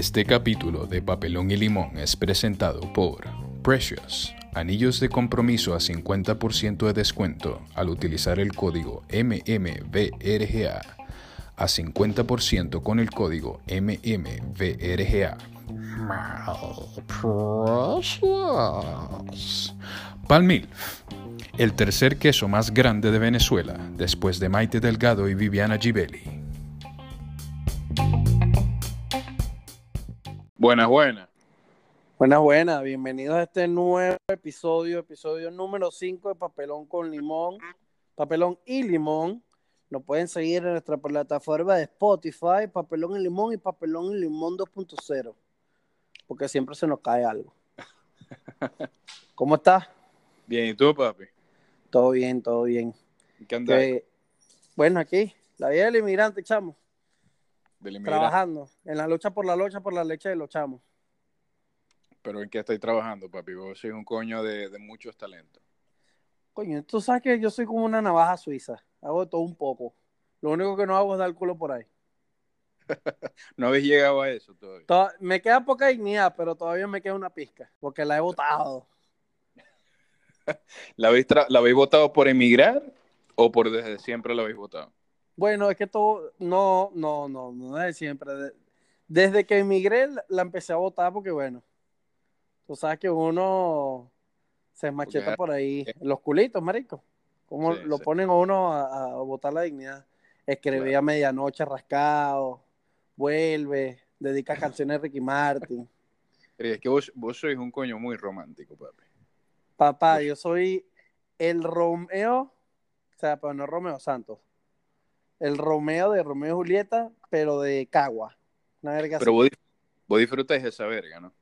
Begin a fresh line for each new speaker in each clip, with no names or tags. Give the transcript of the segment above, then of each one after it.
Este capítulo de Papelón y Limón es presentado por Precious, anillos de compromiso a 50% de descuento al utilizar el código MMVRGA, a 50% con el código MMVRGA. Precious. Palmilf, el tercer queso más grande de Venezuela, después de Maite Delgado y Viviana Givelli.
Buenas, buenas.
Buenas, buenas. Bienvenidos a este nuevo episodio, episodio número 5 de Papelón con Limón, Papelón y Limón. Nos pueden seguir en nuestra plataforma de Spotify, Papelón y Limón y Papelón y Limón 2.0, porque siempre se nos cae algo. ¿Cómo estás?
Bien, ¿y tú, papi?
Todo bien, todo bien.
¿Qué andas?
Que- bueno, aquí, la vida del inmigrante, chamo,
Del
trabajando en la lucha por la lucha por la leche de los chamos.
Pero ¿en qué estáis trabajando, papi? Vos sois un coño de, de muchos talentos.
Coño, tú sabes que yo soy como una navaja suiza, hago todo un poco. Lo único que no hago es dar culo por ahí.
No habéis llegado a eso todavía.
To- me queda poca dignidad, pero todavía me queda una pizca, porque la he botado.
¿La habéis, tra- ¿La habéis votado por emigrar o por desde siempre la habéis votado?
Bueno, es que todo, no, no, no, no es siempre. De- desde que emigré la- empecé a votar porque, bueno, tú sabes que uno se macheta por ahí. Los culitos, marico. Como
Sí,
lo
sí.
ponen a uno a, a votar la dignidad. Escribía a medianoche rascado, vuelve, dedica canciones a Ricky Martin.
Pero es que vos, vos sois un coño muy romántico, papi.
Papá, yo soy el Romeo, o sea, pero no Romeo Santos. El Romeo de Romeo y Julieta, pero de Cagua. Una verga
Pero
así.
vos, vos disfrutáis de esa verga, ¿no?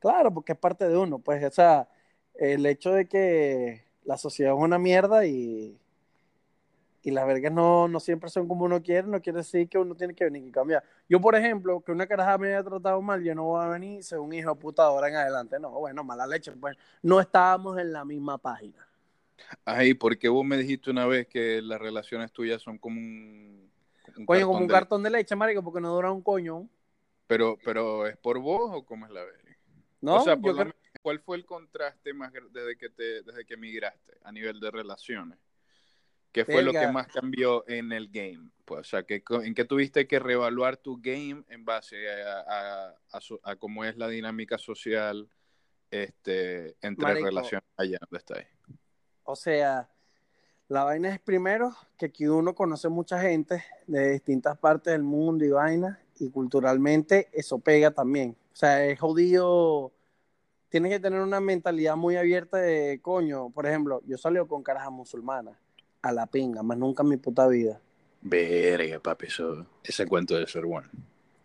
Claro, porque es parte de uno. Pues, o sea, el hecho de que la sociedad es una mierda y, y las vergas no, no siempre son como uno quiere, no quiere decir que uno tiene que venir y cambiar. Yo, por ejemplo, que una caraja me haya tratado mal, yo no voy a venir y ser un hijo de puta ahora en adelante. No, bueno, mala leche. Pues no estábamos en la misma página.
Ay, porque vos me dijiste una vez que las relaciones tuyas son como un... un
Coño, como un
de-
cartón de leche, marico, porque no dura un coño.
Pero, pero ¿es por vos o cómo es la verga?
¿No?
o sea,
Yo creo-
¿cuál fue el contraste más desde que te, desde que emigraste a nivel de relaciones? ¿Qué fue lo que más cambió en el game? Pues, o sea, ¿qué ¿en qué tuviste que reevaluar tu game en base a, a, a so- a cómo es la dinámica social este, entre
Marico.
relaciones allá donde estáis?
O sea, la vaina es primero que aquí uno conoce mucha gente de distintas partes del mundo y vaina, y culturalmente eso pega también. O sea, es jodido. Tienes que tener una mentalidad muy abierta de coño. Por ejemplo, yo salí con carajas musulmanas a la pinga, más nunca en mi puta vida.
Verga, papi, eso, ese cuento debe ser bueno.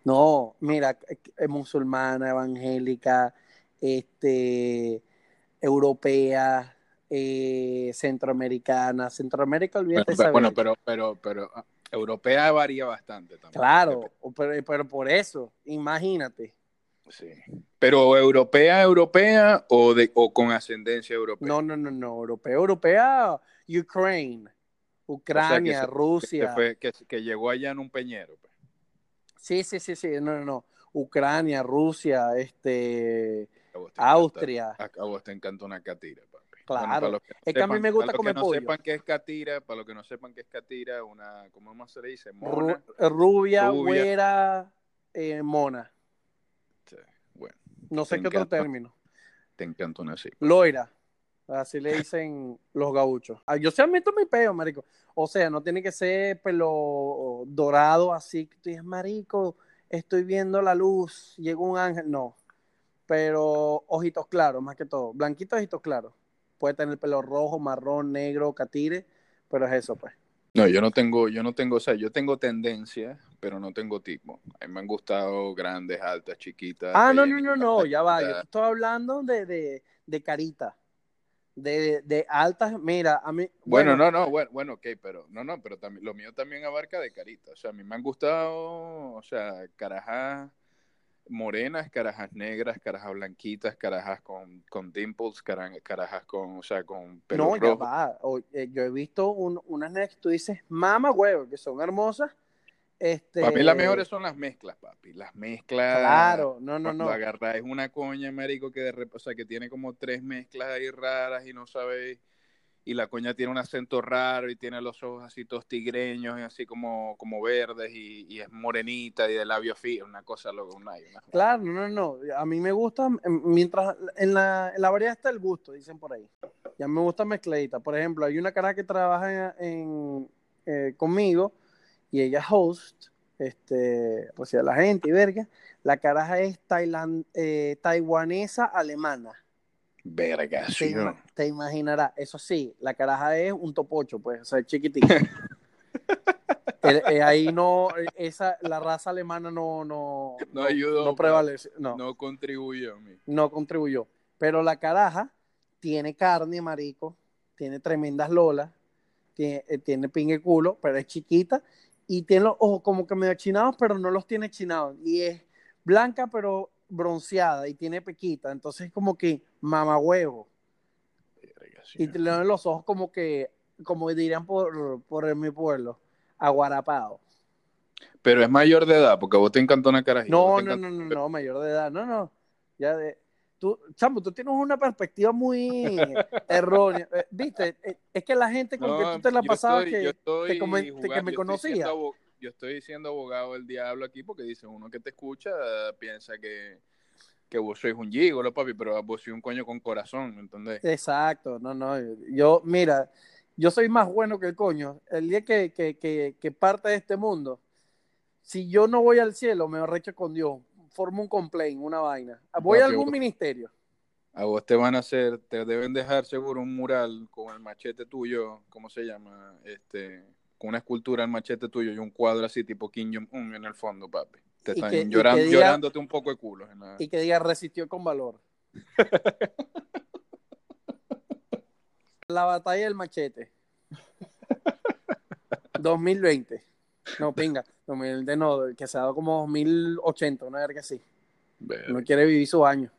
No, mira, eh, eh, musulmana, evangélica, este, europea, eh, centroamericana. Centroamérica, olvídate
pero, bueno, pero, pero, pero ah, europea varía bastante también.
Claro, pero, pero por eso, imagínate.
Sí. Pero europea, europea o, de, o con ascendencia europea.
No, no, no, no, europea, europea, Ukraine, Ucrania,
se-
Rusia.
Que, fue- que, que llegó allá en un peñero. pues.
Sí, sí, sí, sí, no, no, no. Ucrania, Rusia, este, Austria.
a, vos te encanta una catira, papi.
Claro.
para los que no
Es que a mí me gusta
para los
comer
que no
pollo.
sepan qué es catira, para los que no sepan qué es catira, una, ¿cómo más se le dice?
Ru- rubia,
Rubia.
güera, eh, mona.
Sí, bueno,
No sé qué otro término.
te encanta una así.
Loira. Así le dicen los gauchos. Ah, Yo se meto mi peo, marico. O sea, no tiene que ser pelo dorado así que tú dices, marico, estoy viendo la luz, llegó un ángel. No. Pero ojitos claros, más que todo. Blanquitos, ojitos claros. Puede tener pelo rojo, marrón, negro, catire, pero es eso, pues.
No, yo no tengo, yo no tengo, o sea, yo tengo tendencia, pero no tengo tipo. A mí me han gustado grandes, altas, chiquitas.
Ah, no, no, no, no, ya va. Yo estoy hablando de, de, de carita. De, de altas, mira, a mí.
Bueno, no, no, bueno, bueno, ok, pero no, no, pero también lo mío también abarca de carita. O sea, a mí me han gustado, o sea, carajas morenas, carajas negras, carajas blanquitas, carajas con, con dimples, cara- carajas con, o sea, con pelo
No, ya
rojo.
va. O- eh, yo he visto un- unas nenas que tú dices, mamá huevo, que son hermosas, Este,
Para mí las mejores son las mezclas, papi. Las mezclas.
Claro, no, no,
cuando
no.
agarráis una coña, marico, que de rep- o sea, que tiene como tres mezclas ahí raras y no sabéis. Y la coña tiene un acento raro y tiene los ojos así todos tigreños y así como, como verdes y, es morenita y de labio fino, una cosa
Claro, no, no, no. A mí me gusta, em, mientras en la, en la variedad está el gusto, dicen por ahí. Ya me gusta mezcladita. Por ejemplo, hay una cara que trabaja en, eh, conmigo y ella es host, este, recibe a la gente y verga. La caraja es tailand, eh, taiwanesa alemana.
Verga,
Te, ima- imaginarás, eso sí, la caraja es un topocho, pues, o sea, es chiquitita. El- eh, ahí no, esa, la raza alemana no, no,
No ayudó,
no prevalece, no,
No contribuyó a mí.
no contribuyó. Pero la caraja tiene carne, marico, tiene tremendas lolas, tiene, eh, tiene pingue culo, pero es chiquita y tiene los ojos como que medio chinados, pero no los tiene chinados. Y es blanca, pero bronceada y tiene pequita. Entonces, como que mamahuevo.
Verga, sí,
Y
¿no?
tiene los ojos como que, como dirían por, por mi pueblo, aguarapado.
Pero es mayor de edad, porque a vos te encantó una carajita.
No,
te
no, no, no, no, mayor de edad, no, no. Ya de, tú, chamo, tú tienes una perspectiva muy errónea. Eh, Viste, Eh, es que la gente con que tú te la pasabas
estoy-
que,
estoy
que que me
yo estoy
conocía.
Yo estoy siendo abogado del diablo aquí porque dice uno que te escucha piensa que, que vos sois un gigolo, papi, pero vos sois un coño con corazón, ¿entendés?
Exacto, no, no. Yo, mira, yo soy más bueno que el coño. El día que, que, que, que parte de este mundo, si yo no voy al cielo, me arrecho con Dios. Formo un complaint, una vaina. Voy a algún
vos-
ministerio.
A vos te van a hacer, te deben dejar seguro un mural con el machete tuyo, ¿cómo se llama? Este, con una escultura el machete tuyo y un cuadro así tipo Kim Jong-un en el fondo, papi. Te están
que- y
lloran-
que diga-
llorándote un poco de culo. en la-
y que diga resistió con valor. La batalla del machete. 2020. No, pinga. 2020 no, que se ha dado como 2080, una verga así. No quiere vivir sus años.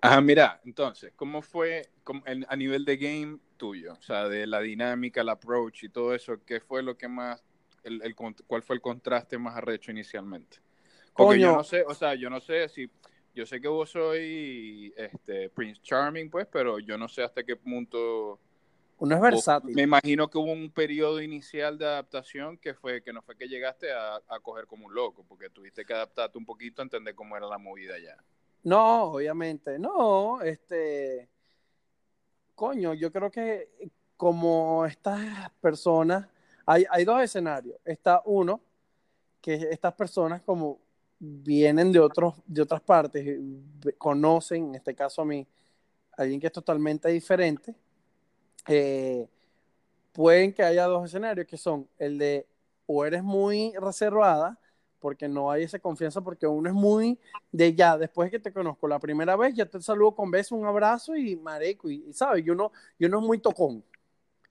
Ajá, mira, entonces, ¿cómo fue cómo- a nivel de game tuyo? O sea, de la dinámica, el approach y todo eso, ¿qué fue lo que más, el, cuál fue el contraste más arrecho inicialmente? Porque yo no sé, o sea, yo no sé si, yo sé que vos soy este, Prince Charming, pues, pero yo no sé hasta qué punto...
Uno es
vos-
versátil.
me imagino que hubo un periodo inicial de adaptación que fue que no fue que llegaste a, a coger como un loco, porque tuviste que adaptarte un poquito a entender cómo era la movida ya.
No, obviamente, no, este, coño, yo creo que como estas personas, hay, hay dos escenarios. Está uno, que estas personas como vienen de otros, de otras partes, conocen, en este caso a mí, alguien que es totalmente diferente, eh, pueden que haya dos escenarios que son el de o eres muy reservada porque no hay esa confianza porque uno es muy de ya, después de que te conozco la primera vez, ya te saludo con beso, un abrazo y mareco, y, y sabes, yo no, yo no es muy tocón,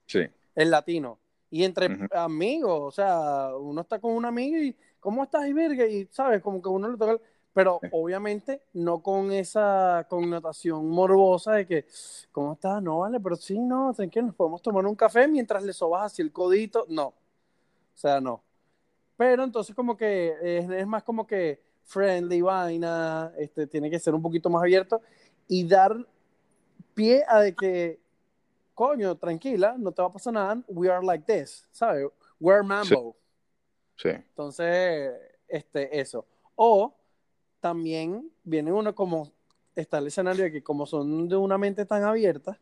Sí.
el latino. Y entre
Ujú.
amigos, o sea, uno está con un amigo y, ¿cómo estás, y verga? Y, ¿sabes? Como que uno le toca, pero
Sí.
obviamente no con esa connotación morbosa de que, ¿cómo estás? No, vale, pero sí, no, tranquilo, nos podemos tomar un café mientras le sobas así el codito. No, o sea, no. Pero entonces como que es, es más como que friendly, vaina, este, tiene que ser un poquito más abierto y dar pie a de que, coño, tranquila, no te va a pasar nada, we are like this, ¿sabes? We're mambo.
Sí.
Entonces, este, eso. O también viene uno como, está el escenario de que como son de una mente tan abierta,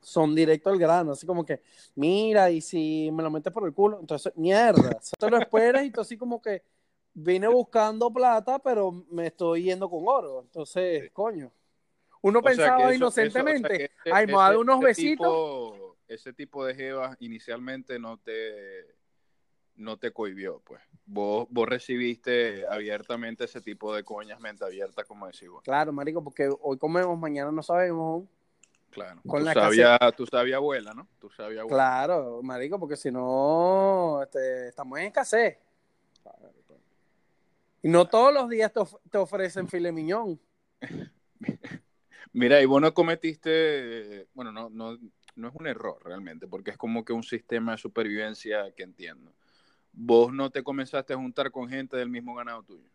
son directo al grano, así como que, mira, y si me lo metes por el culo, entonces, mierda, eso te lo esperas y tú así como que vine buscando plata, pero me estoy yendo con oro. Entonces,
Sí.
coño. Uno
O
pensaba
eso-
inocentemente,
eso- o sea, que
ay, me va a dar unos
ese
besitos.
tipo- ese tipo de jevas inicialmente no te no te cohibió, pues. Vos, vos recibiste abiertamente ese tipo de coñas mente abierta, como decís vos.
Claro, marico, porque hoy comemos, mañana no sabemos.
Claro.
Con
tu,
la
sabia, tu sabia abuela, ¿no? Tu sabia abuela.
Claro, marico, porque si no, este, estamos en escasez. Y no todos los días te, of- te ofrecen filet miñón.
Mira, y vos no cometiste, bueno, no, no, no es un error realmente, porque es como que un sistema de supervivencia que entiendo. vos no te comenzaste a juntar con gente del mismo ganado tuyo.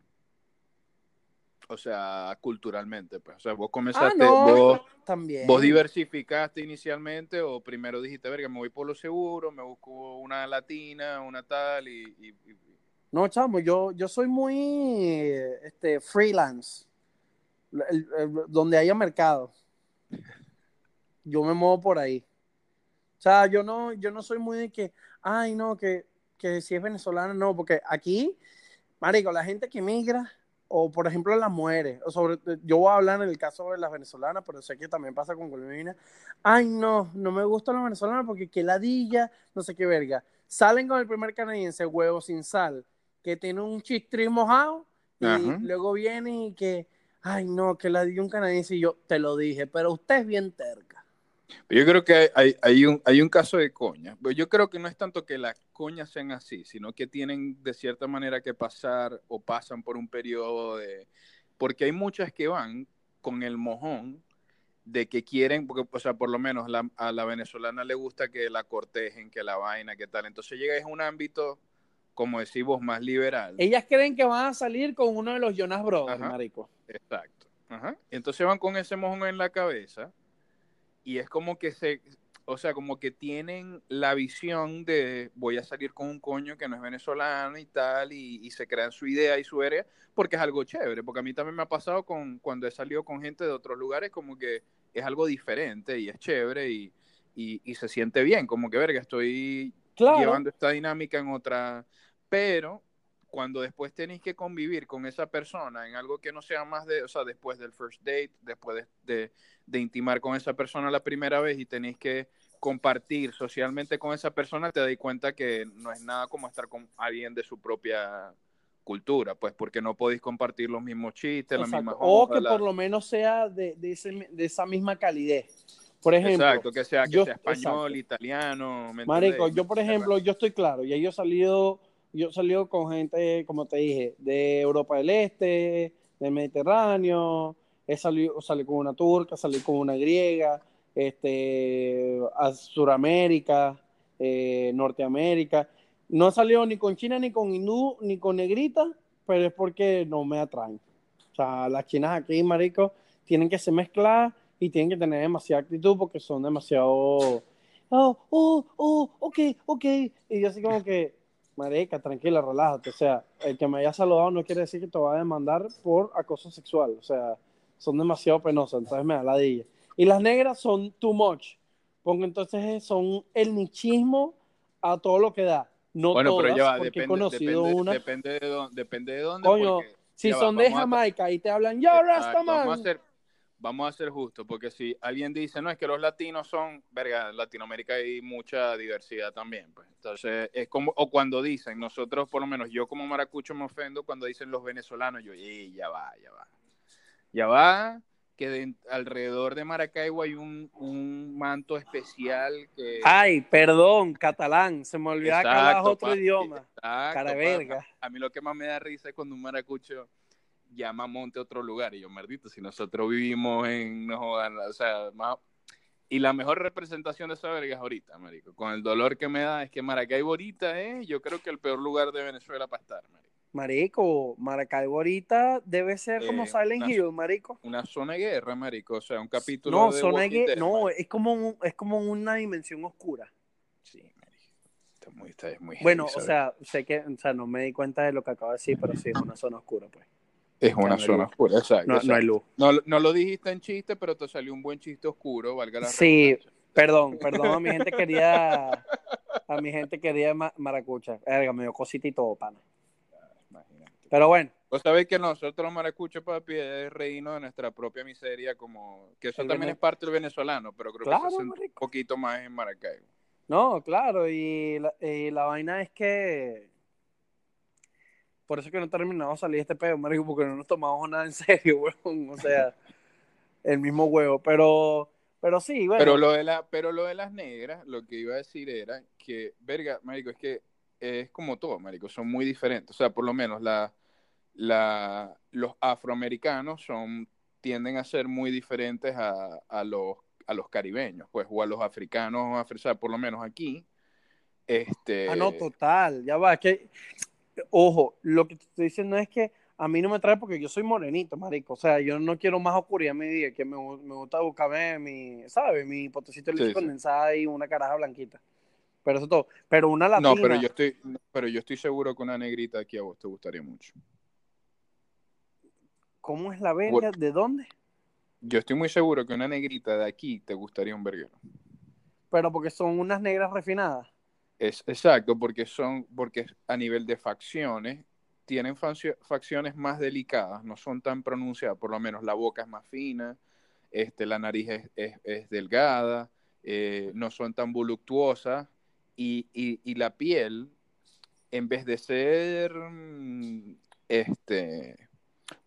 O sea, culturalmente, pues. O sea, vos comenzaste,
Ah, no,
vos,
también.
vos diversificaste inicialmente o primero dijiste, verga, me voy por lo seguro, me busco una latina, una tal y... y- y-
No, chamo, yo, yo soy muy este, freelance. El- el- donde haya mercado. Yo me muevo por ahí. O sea, yo no, yo no soy muy de que, ay, no, que, que si es venezolana, no, porque aquí, marico, la gente que migra, o por ejemplo las mujeres, o sobre, yo voy a hablar en el caso de las venezolanas, pero sé que también pasa con colombianas, ay, no, no me gustan las venezolanas porque qué ladilla, no sé qué verga. Salen con el primer canadiense, huevo sin sal, que tiene un chistrín mojado, y
Ajá.
luego viene y que, ay, no, que ladilla un canadiense, y yo te lo dije, pero usted es bien terca.
Yo creo que hay, hay, un, hay un caso de coña. Pero yo creo que no es tanto que las coñas sean así, sino que tienen de cierta manera que pasar o pasan por un periodo de... Porque hay muchas que van con el mojón de que quieren, porque, o sea, por lo menos la- a la venezolana le gusta que la cortejen, que la vaina, que tal. Entonces llega a un ámbito, como decimos, más liberal.
Ellas creen que van a salir con uno de los Jonas Brothers,
Ajá.
marico.
Exacto. Ajá. Entonces van con ese mojón en la cabeza y es como que se, o sea, como que tienen la visión de voy a salir con un coño que no es venezolano y tal, y, y se crean su idea y su área, porque es algo chévere, porque a mí también me ha pasado con cuando he salido con gente de otros lugares, como que es algo diferente y es chévere y, y, y se siente bien, como que verga, estoy
Claro.
llevando esta dinámica en otra, pero cuando después tenéis que convivir con esa persona en algo que no sea más de, o sea, después del first date, después de, de, de intimar con esa persona la primera vez y tenéis que compartir socialmente con esa persona, te das cuenta que no es nada como estar con alguien de su propia cultura, pues porque no podéis compartir los mismos chistes, las mismas
O que
la-
por lo menos sea de, de, ese- de esa misma calidez. Por ejemplo,
Exacto, que sea, que
yo-
sea español,
exacto.
italiano. ¿me
Marico, yo por ejemplo, yo estoy claro, ya yo he salido, yo salido con gente, como te dije, de Europa del Este, del Mediterráneo, he salido, salí con una turca, salí con una griega, este, a Suramérica, eh, Norteamérica. No he salido ni con China, ni con hindú, ni con negrita, pero es porque no me atraen. O sea, las chinas aquí, marico, tienen que ser mezcladas y tienen que tener demasiada actitud porque son demasiado oh, oh, oh, ok, ok. Y yo así como que, marica, tranquila, relájate. O sea, el que me haya saludado no quiere decir que te va a demandar por acoso sexual. O sea, son demasiado penosas, entonces me da ladilla. Y las negras son too much, porque entonces son el nichismo a todo lo que da. No
Bueno,
todas,
pero ya va,
porque
depende,
he conocido
depende,
una.
depende de dónde, depende de dónde
Coño,
porque-
Si
ya va,
son de
vamos a-
Jamaica y te hablan, yo, Rastaman.
Vamos a ser, vamos a ser justos, porque si alguien dice, no, es que los latinos son, verga, en Latinoamérica hay mucha diversidad también, pues. Entonces, es como, o cuando dicen, nosotros, por lo menos yo como maracucho me ofendo cuando dicen los venezolanos, yo, y ya va, ya va. Ya va, que de- alrededor de Maracaibo hay un, un manto especial que...
Ay, perdón, catalán. Se me olvidaba que
Exacto,
otro
papi,
idioma.
exacto,
Cara verga.
A mí lo que más me da risa es cuando un maracucho llama Monte a otro lugar. Y yo, maldito, si nosotros vivimos en, no jodan, o sea, más... Y la mejor representación de esa verga es ahorita, marico. Con el dolor que me da es que Maracaibo ahorita es, yo creo que el peor lugar de Venezuela para estar, marico.
Marico, Maracaibo ahorita debe ser como
Eh,
Silent
una-
Hill, marico.
Una zona de guerra, marico. O sea, un capítulo
No,
de
zona de guerra- no,
marico.
es como, un- es como una dimensión oscura.
Sí, marico. Está muy, está muy
Bueno,
heavy,
o sea, sé que, o sea, no me di cuenta de lo que acabo de decir, pero sí es una zona oscura, pues.
Es una
no
zona
luz.
oscura, exacto.
No, no hay luz.
No, no lo dijiste en chiste, pero te salió un buen chiste oscuro, valga la
Sí. Perdón, perdón a mi gente querida, a mi gente querida ma- maracucha. Verga, me dio cosita y todo, pana. Pero bueno,
Vos sabéis que nosotros los maracuchos, papi, es reírnos de nuestra propia miseria, como que eso
El
también
vene-
es parte del venezolano, pero creo
Claro,
que se hace un poquito más en Maracaibo.
No, claro, y la, y la vaina es que por eso que no terminamos de salir este pedo, marico, porque no nos tomamos nada en serio, weón. O sea, el mismo huevo. Pero, pero sí, bueno.
Pero lo de la, pero lo de las negras, lo que iba a decir era que, verga, marico, es que es como todo, marico, son muy diferentes. O sea, por lo menos la, la, los afroamericanos son, tienden a ser muy diferentes a, a los, a los caribeños, pues, o a los africanos, afri- o sea, por lo menos aquí, Este,
Ah, no, total, ya va, es que, ojo, lo que te estoy diciendo es que a mí no me trae porque yo soy morenito, marico, o sea, yo no quiero más oscuridad en mi día, que me, gu- me gusta buscarme mi, ¿sabes? Mi potecito de leche
Sí, sí.
condensada y una caraja blanquita, pero eso es todo, pero una latina,
no, pero yo estoy, pero yo estoy seguro que una negrita aquí a vos te gustaría mucho.
¿cómo es la verga? ¿De dónde?
Yo estoy muy seguro que una negrita de aquí te gustaría un verguero.
Pero porque son unas negras refinadas.
Es exacto, porque son, porque a nivel de facciones, tienen facciones más delicadas, no son tan pronunciadas, por lo menos la boca es más fina, este, la nariz es, es- delgada, eh, no son tan voluptuosas, y, y- y la piel, en vez de ser, mm, este,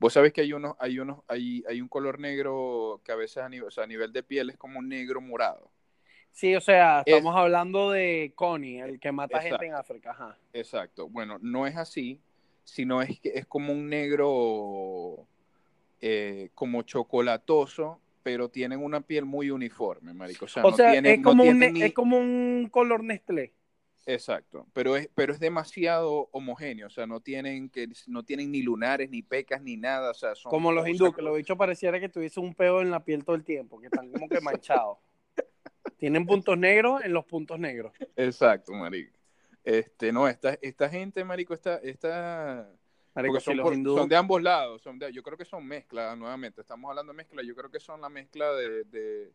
vos sabés que hay unos, hay unos, hay, hay un color negro que a veces a nivel, a nivel de piel es como un negro morado.
Sí, o sea,
Es-
estamos hablando de Connie, el que mata
Exacto.
gente en África, ajá.
Exacto. Bueno, no es así, sino es que es como un negro eh, como chocolatoso, pero tienen una piel muy uniforme, marico. O sea,
O
no
sea,
tienen-
es,
no
como un,
ni-
es como un color Nestlé.
Exacto, pero es, pero es demasiado homogéneo, o sea, no tienen que, no tienen ni lunares, ni pecas, ni nada, o sea, son
Como los hindúes, que los bichos pareciera que tuviese un peo en la piel todo el tiempo, que están como que manchados. Tienen puntos negros en los puntos negros.
Exacto, marico. Este, no, esta, esta gente, marico, esta, esta,
Marico,
Porque
si
son,
los
por-
hindúes-
son de ambos lados. Son de- yo creo que son mezclas, nuevamente. Estamos hablando de mezcla. Yo creo que son la mezcla de, de,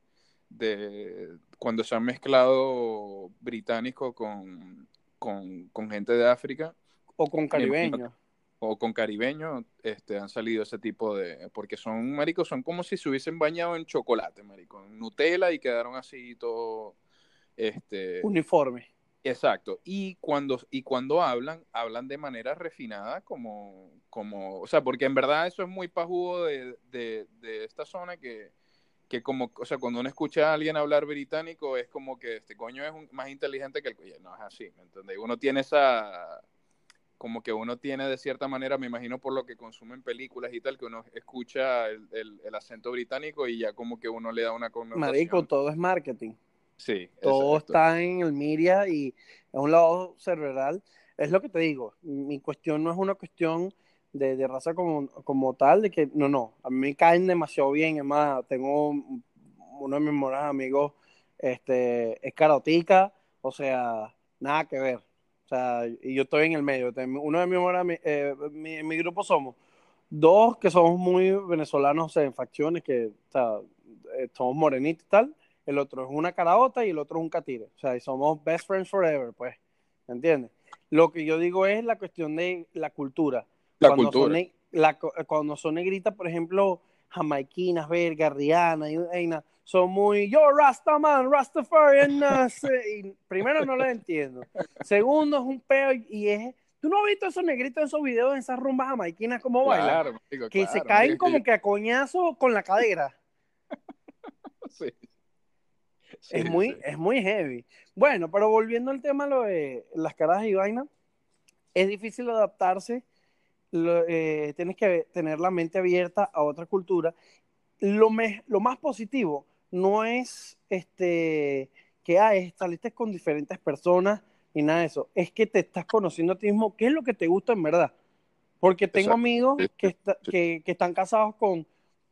de cuando se han mezclado británicos con, con, con gente de África
o con caribeños.
O con caribeños, este, han salido ese tipo de... Porque son, marico, son como si se hubiesen bañado en chocolate, marico, en Nutella y quedaron así todo... Este,
Uniforme.
Exacto. Y cuando, y cuando hablan, hablan de manera refinada, como, como, o sea, porque en verdad eso es muy pajugo de, de, de esta zona que, que como, o sea, cuando uno escucha a alguien hablar británico es como que este coño es un- más inteligente que el coño. No es así, ¿me entiendes? Uno tiene esa, como que uno tiene de cierta manera, me imagino por lo que consumen películas y tal, que uno escucha el, el, el acento británico y ya como que uno le da una connotación.
Marico, todo es marketing.
Sí,
Todo
exacto.
está en el media y es un lado cerebral. Es lo que te digo. Mi cuestión no es una cuestión de, de raza como, como tal, de que no, no. A mí me caen demasiado bien. Es más, tengo un- uno de mis mejores amigos, este, es carotica, o sea, nada que ver. O sea, y yo estoy en el medio. Uno de mis mejores eh, mi, mi grupo somos dos que somos muy venezolanos, o sea, en facciones, que o sea, eh, somos morenitos y tal el otro es una caraota y el otro es un catire. O sea, y somos best friends forever, pues. ¿Me entiendes? Lo que yo digo es la cuestión de la cultura.
La
cuando
cultura.
Son la cuando son negritas, por ejemplo, jamaiquinas, verga, Rihanna y Eina, son muy, yo, Rastaman, Rastafarian, y primero no lo entiendo. Segundo, es un peo y, es, ¿tú no has visto esos negritos en esos videos, en esas rumbas jamaiquinas, cómo bailan?
Claro, marico,
Que
claro,
se caen como
yo-
que a coñazo con la cadera.
Sí.
es muy,
sí.
es muy heavy. Bueno, pero volviendo al tema lo de las caras y vaina, es difícil adaptarse. lo- eh, tienes que tener la mente abierta a otra cultura. Lo, me- lo más positivo no es este que ay, saliste con diferentes personas ni nada de eso. Es que te estás conociendo a ti mismo, qué es lo que te gusta en verdad. Porque tengo
Exacto.
amigos que, está- que, que están casados con...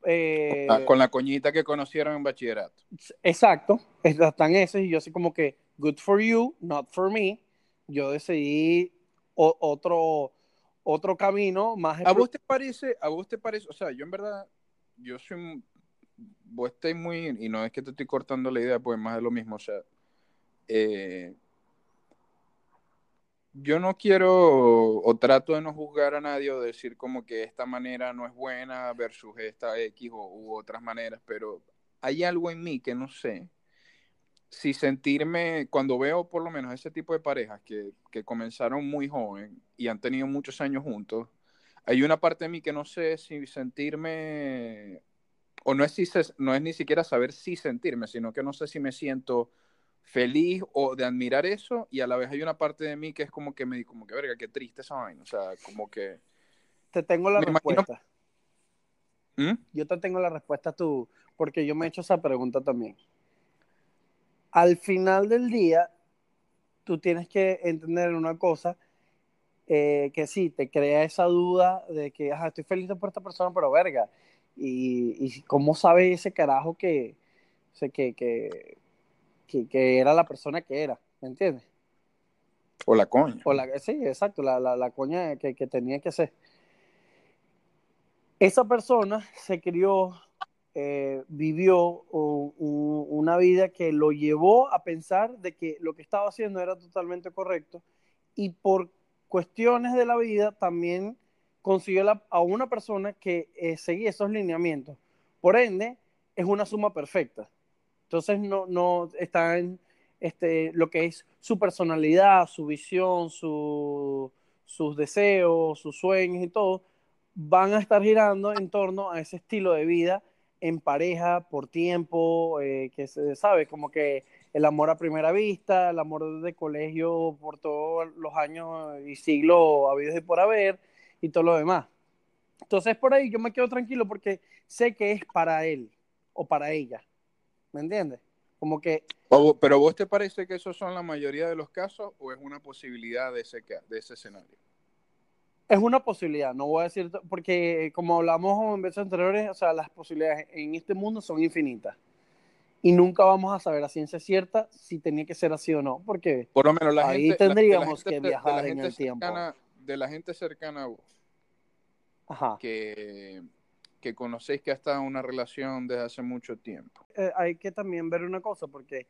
eh,
Ah, con la coñita que conocieron en bachillerato.
Exacto, están esos y yo así como que, good for you, not for me. Yo decidí o- otro, otro camino más...
¿A vos te parece, a vos te parece, o sea, yo en verdad, yo soy, vos estáis muy, y no es que te estoy cortando la idea, pues más de lo mismo, o sea, eh, yo no quiero o trato de no juzgar a nadie o decir como que esta manera no es buena versus esta X o, u otras maneras, pero hay algo en mí que no sé si sentirme, cuando veo por lo menos ese tipo de parejas que, que comenzaron muy joven y han tenido muchos años juntos, hay una parte de mí que no sé si sentirme, o no es, si se- no es ni siquiera saber si sentirme, sino que no sé si me siento feliz o de admirar eso y a la vez hay una parte de mí que es como que me como que verga, qué triste esa vaina, o sea, como que...
Te tengo la
Me imagino-
respuesta.
¿Mm?
Yo te tengo la respuesta tú, porque yo me he hecho esa pregunta también. Al final del día, tú tienes que entender una cosa, eh, que sí, te crea esa duda de que, ajá, estoy feliz por esta persona, pero verga, y, y cómo sabe ese carajo que, que, que, que, era la persona que era, ¿me entiendes?
O la coña.
O la, sí, exacto, la, la, la coña que, que, tenía que ser. Esa persona se crió, eh, vivió una vida que lo llevó a pensar de que lo que estaba haciendo era totalmente correcto y por cuestiones de la vida también consiguió a una persona que eh, seguía esos lineamientos. Por ende, es una suma perfecta. Entonces, no, no está en este, lo que es su personalidad, su visión, su, sus deseos, sus sueños y todo, van a estar girando en torno a ese estilo de vida en pareja, por tiempo, eh, que se sabe, como que el amor a primera vista, el amor de colegio por todos los años y siglos habidos y por haber, y todo lo demás. Entonces, por ahí yo me quedo tranquilo porque sé que es para él o para ella. ¿Me entiendes? Como que...
Pero vos te parece que esos son la mayoría de los casos o es una posibilidad de ese, de ese escenario?
Es una posibilidad, no voy a decir, porque como hablamos en veces anteriores, o sea, las posibilidades en este mundo son infinitas. Y nunca vamos a saber a ciencia cierta si tenía que ser así o no, porque
Por lo menos la
ahí tendríamos que viajar en el tiempo.
De la gente cercana a vos,
Ajá.
que, que conocéis que ha estado en una relación desde hace mucho tiempo.
Eh, hay que también ver una cosa, porque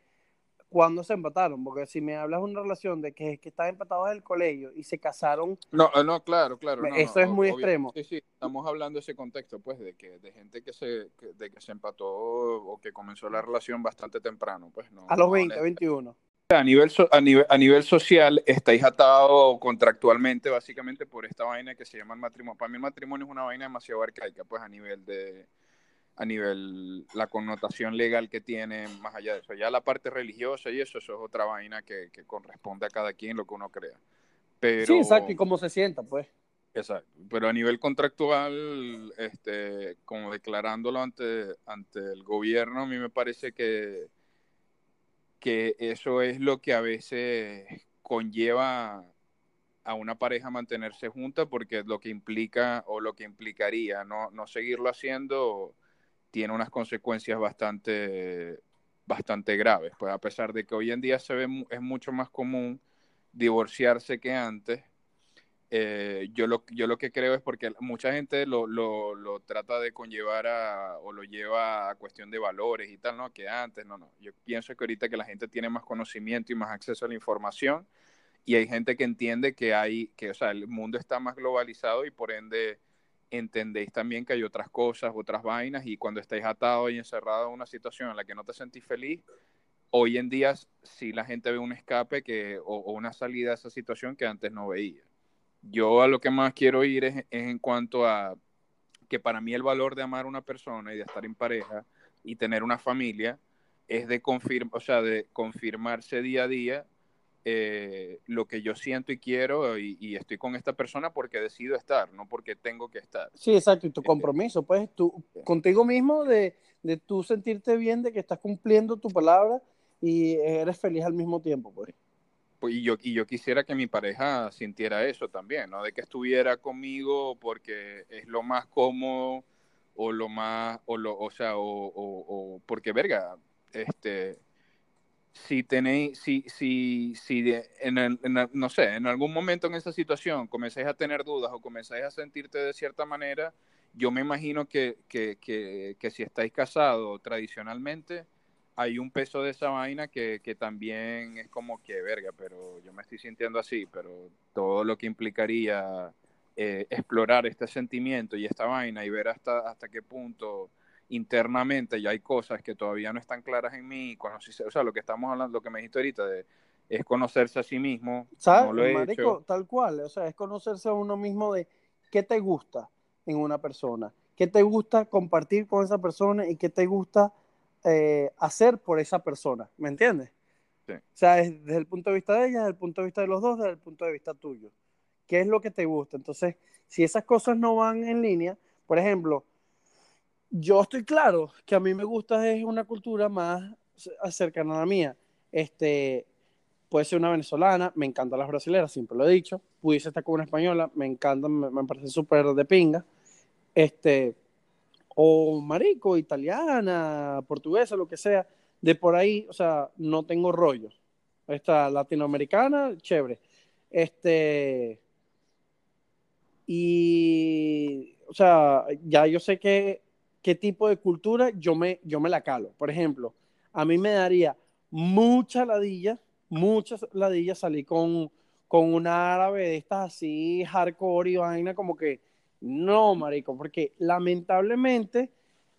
cuando se empataron, porque si me hablas de una relación de que, que están empatados del colegio y se casaron.
No, eh, no, claro, claro.
eso es muy extremo.
Sí, sí, estamos hablando de ese contexto, pues, de que de gente que se, de que se empató o que comenzó la relación bastante temprano, pues, no.
A los 20, 21.
A nivel, a, nivel, a nivel social, estáis atados contractualmente, básicamente, por esta vaina que se llama el matrimonio. Para mí, el matrimonio es una vaina demasiado arcaica, pues, a nivel de a nivel la connotación legal que tiene más allá de eso. Ya la parte religiosa y eso, eso es otra vaina que, corresponde a cada quien lo que uno crea. Pero,
sí, exacto, y cómo se sienta, pues.
Exacto, pero a nivel contractual, este, como declarándolo ante, ante el gobierno, a mí me parece que, que eso es lo que a veces conlleva a una pareja mantenerse junta porque lo que implica o lo que implicaría no, no seguirlo haciendo tiene unas consecuencias bastante, bastante graves. Pues a pesar de que hoy en día se ve, es mucho más común divorciarse que antes, eh, yo, lo, yo lo que creo es porque mucha gente lo, lo, lo, trata de conllevar a, o lo lleva a cuestión de valores y tal, ¿no? Que antes, no, no. Yo pienso que ahorita que la gente tiene más conocimiento y más acceso a la información y hay gente que entiende que hay, que, o sea, el mundo está más globalizado y por ende entendéis también que hay otras cosas, otras vainas, y cuando estáis atados y encerrados en una situación en la que no te sentís feliz, hoy en día sí la gente ve un escape que, o, una salida a esa situación que antes no veía. Yo a lo que más quiero ir es, en cuanto a que para mí el valor de amar a una persona y de estar en pareja y tener una familia es de, confirm o sea, de confirmarse día a día eh, lo que yo siento y quiero y, estoy con esta persona porque decido estar, no porque tengo que estar.
Sí, exacto, y tu compromiso, pues, tú, contigo mismo de, de tú sentirte bien de que estás cumpliendo tu palabra y eres feliz al mismo tiempo, pues.
Pues. y, yo, y yo quisiera que mi pareja sintiera eso también, ¿no? De que estuviera conmigo porque es lo más cómodo o lo más, o, lo, o sea, o, o, o porque, verga, este si tenéis, si, si, si en, no sé, en algún momento en esa situación comenzáis a tener dudas o comenzáis a sentirte de cierta manera, yo me imagino que, que, que, que si estáis casados tradicionalmente, hay un peso de esa vaina que, que, también es como que, verga, pero yo me estoy sintiendo así, pero todo lo que implicaría eh, explorar este sentimiento y esta vaina y ver hasta, hasta qué punto internamente ya hay cosas que todavía no están claras en mí, o sea, lo que estamos hablando, lo que me dijiste ahorita de es conocerse a sí mismo.
¿Sabes? Marico, tal cual, o sea, es conocerse a uno mismo de qué te gusta en una persona, qué te gusta compartir con esa persona y qué te gusta eh, hacer por esa persona, ¿me entiendes?
Sí. O
sea, desde el punto de vista de ella, desde el punto de vista de los dos, desde el punto de vista tuyo. ¿Qué es lo que te gusta? Entonces, si esas cosas no van en línea, por ejemplo, yo estoy claro que a mí me gusta es una cultura más cercana a la mía. Este, puede ser una venezolana, me encantan las brasileras, siempre lo he dicho, pudiese estar con una española, me encanta, me, me parece súper de pinga, este, o marico, italiana, portuguesa, lo que sea, de por ahí, o sea, no tengo rollo. Esta latinoamericana, chévere. Este, y, o sea, ya yo sé que, qué tipo de cultura yo me, yo me la calo. Por ejemplo, a mí me daría mucha ladilla, muchas ladillas salir con, con una árabe de estas así, hardcore y vaina, como que, no, marico, porque lamentablemente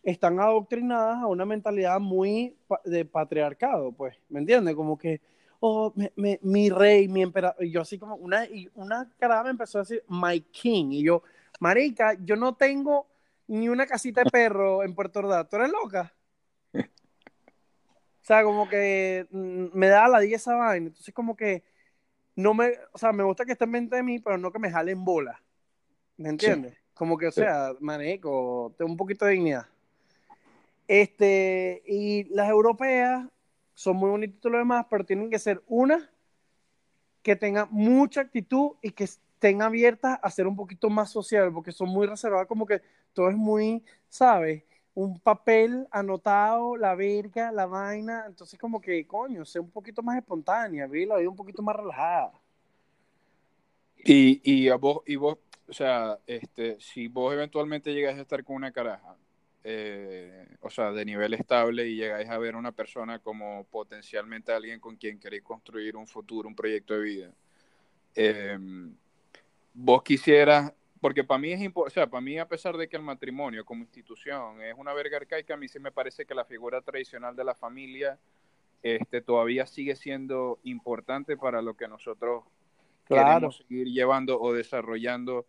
están adoctrinadas a una mentalidad muy de patriarcado, pues, ¿me entiendes? Como que, oh, mi rey, mi emperador, y yo así como, una, una cara me empezó a decir, my king, y yo, marica, yo no tengo ni una casita de perro en Puerto Ordaz, ¿tú eres loca? O sea, como que mm, me da la 10 esa vaina, entonces como que no me, o sea, me gusta que esté en mente de mí, pero no que me jalen bola, ¿me entiendes? Sí. Como que, o sea, sí. tengo un poquito de dignidad. Este, y las europeas son muy bonitas y lo demás, pero tienen que ser una que tenga mucha actitud y que estén abiertas a ser un poquito más social, porque son muy reservadas, como que todo es muy, ¿sabes? Un papel anotado, la verga, la vaina, entonces como que, coño, sea un poquito más espontánea, vi la vida un poquito más relajada.
Y, y a vos, y vos, o sea, este, si vos eventualmente llegas a estar con una caraja, eh, o sea, de nivel estable y llegáis a ver una persona como potencialmente alguien con quien queréis construir un futuro, un proyecto de vida, eh, vos quisieras, porque para mí es importante, o sea, para mí a pesar de que el matrimonio como institución es una verga arcaica, a mí sí me parece que la figura tradicional de la familia este, todavía sigue siendo importante para lo que nosotros claro. queremos seguir llevando o desarrollando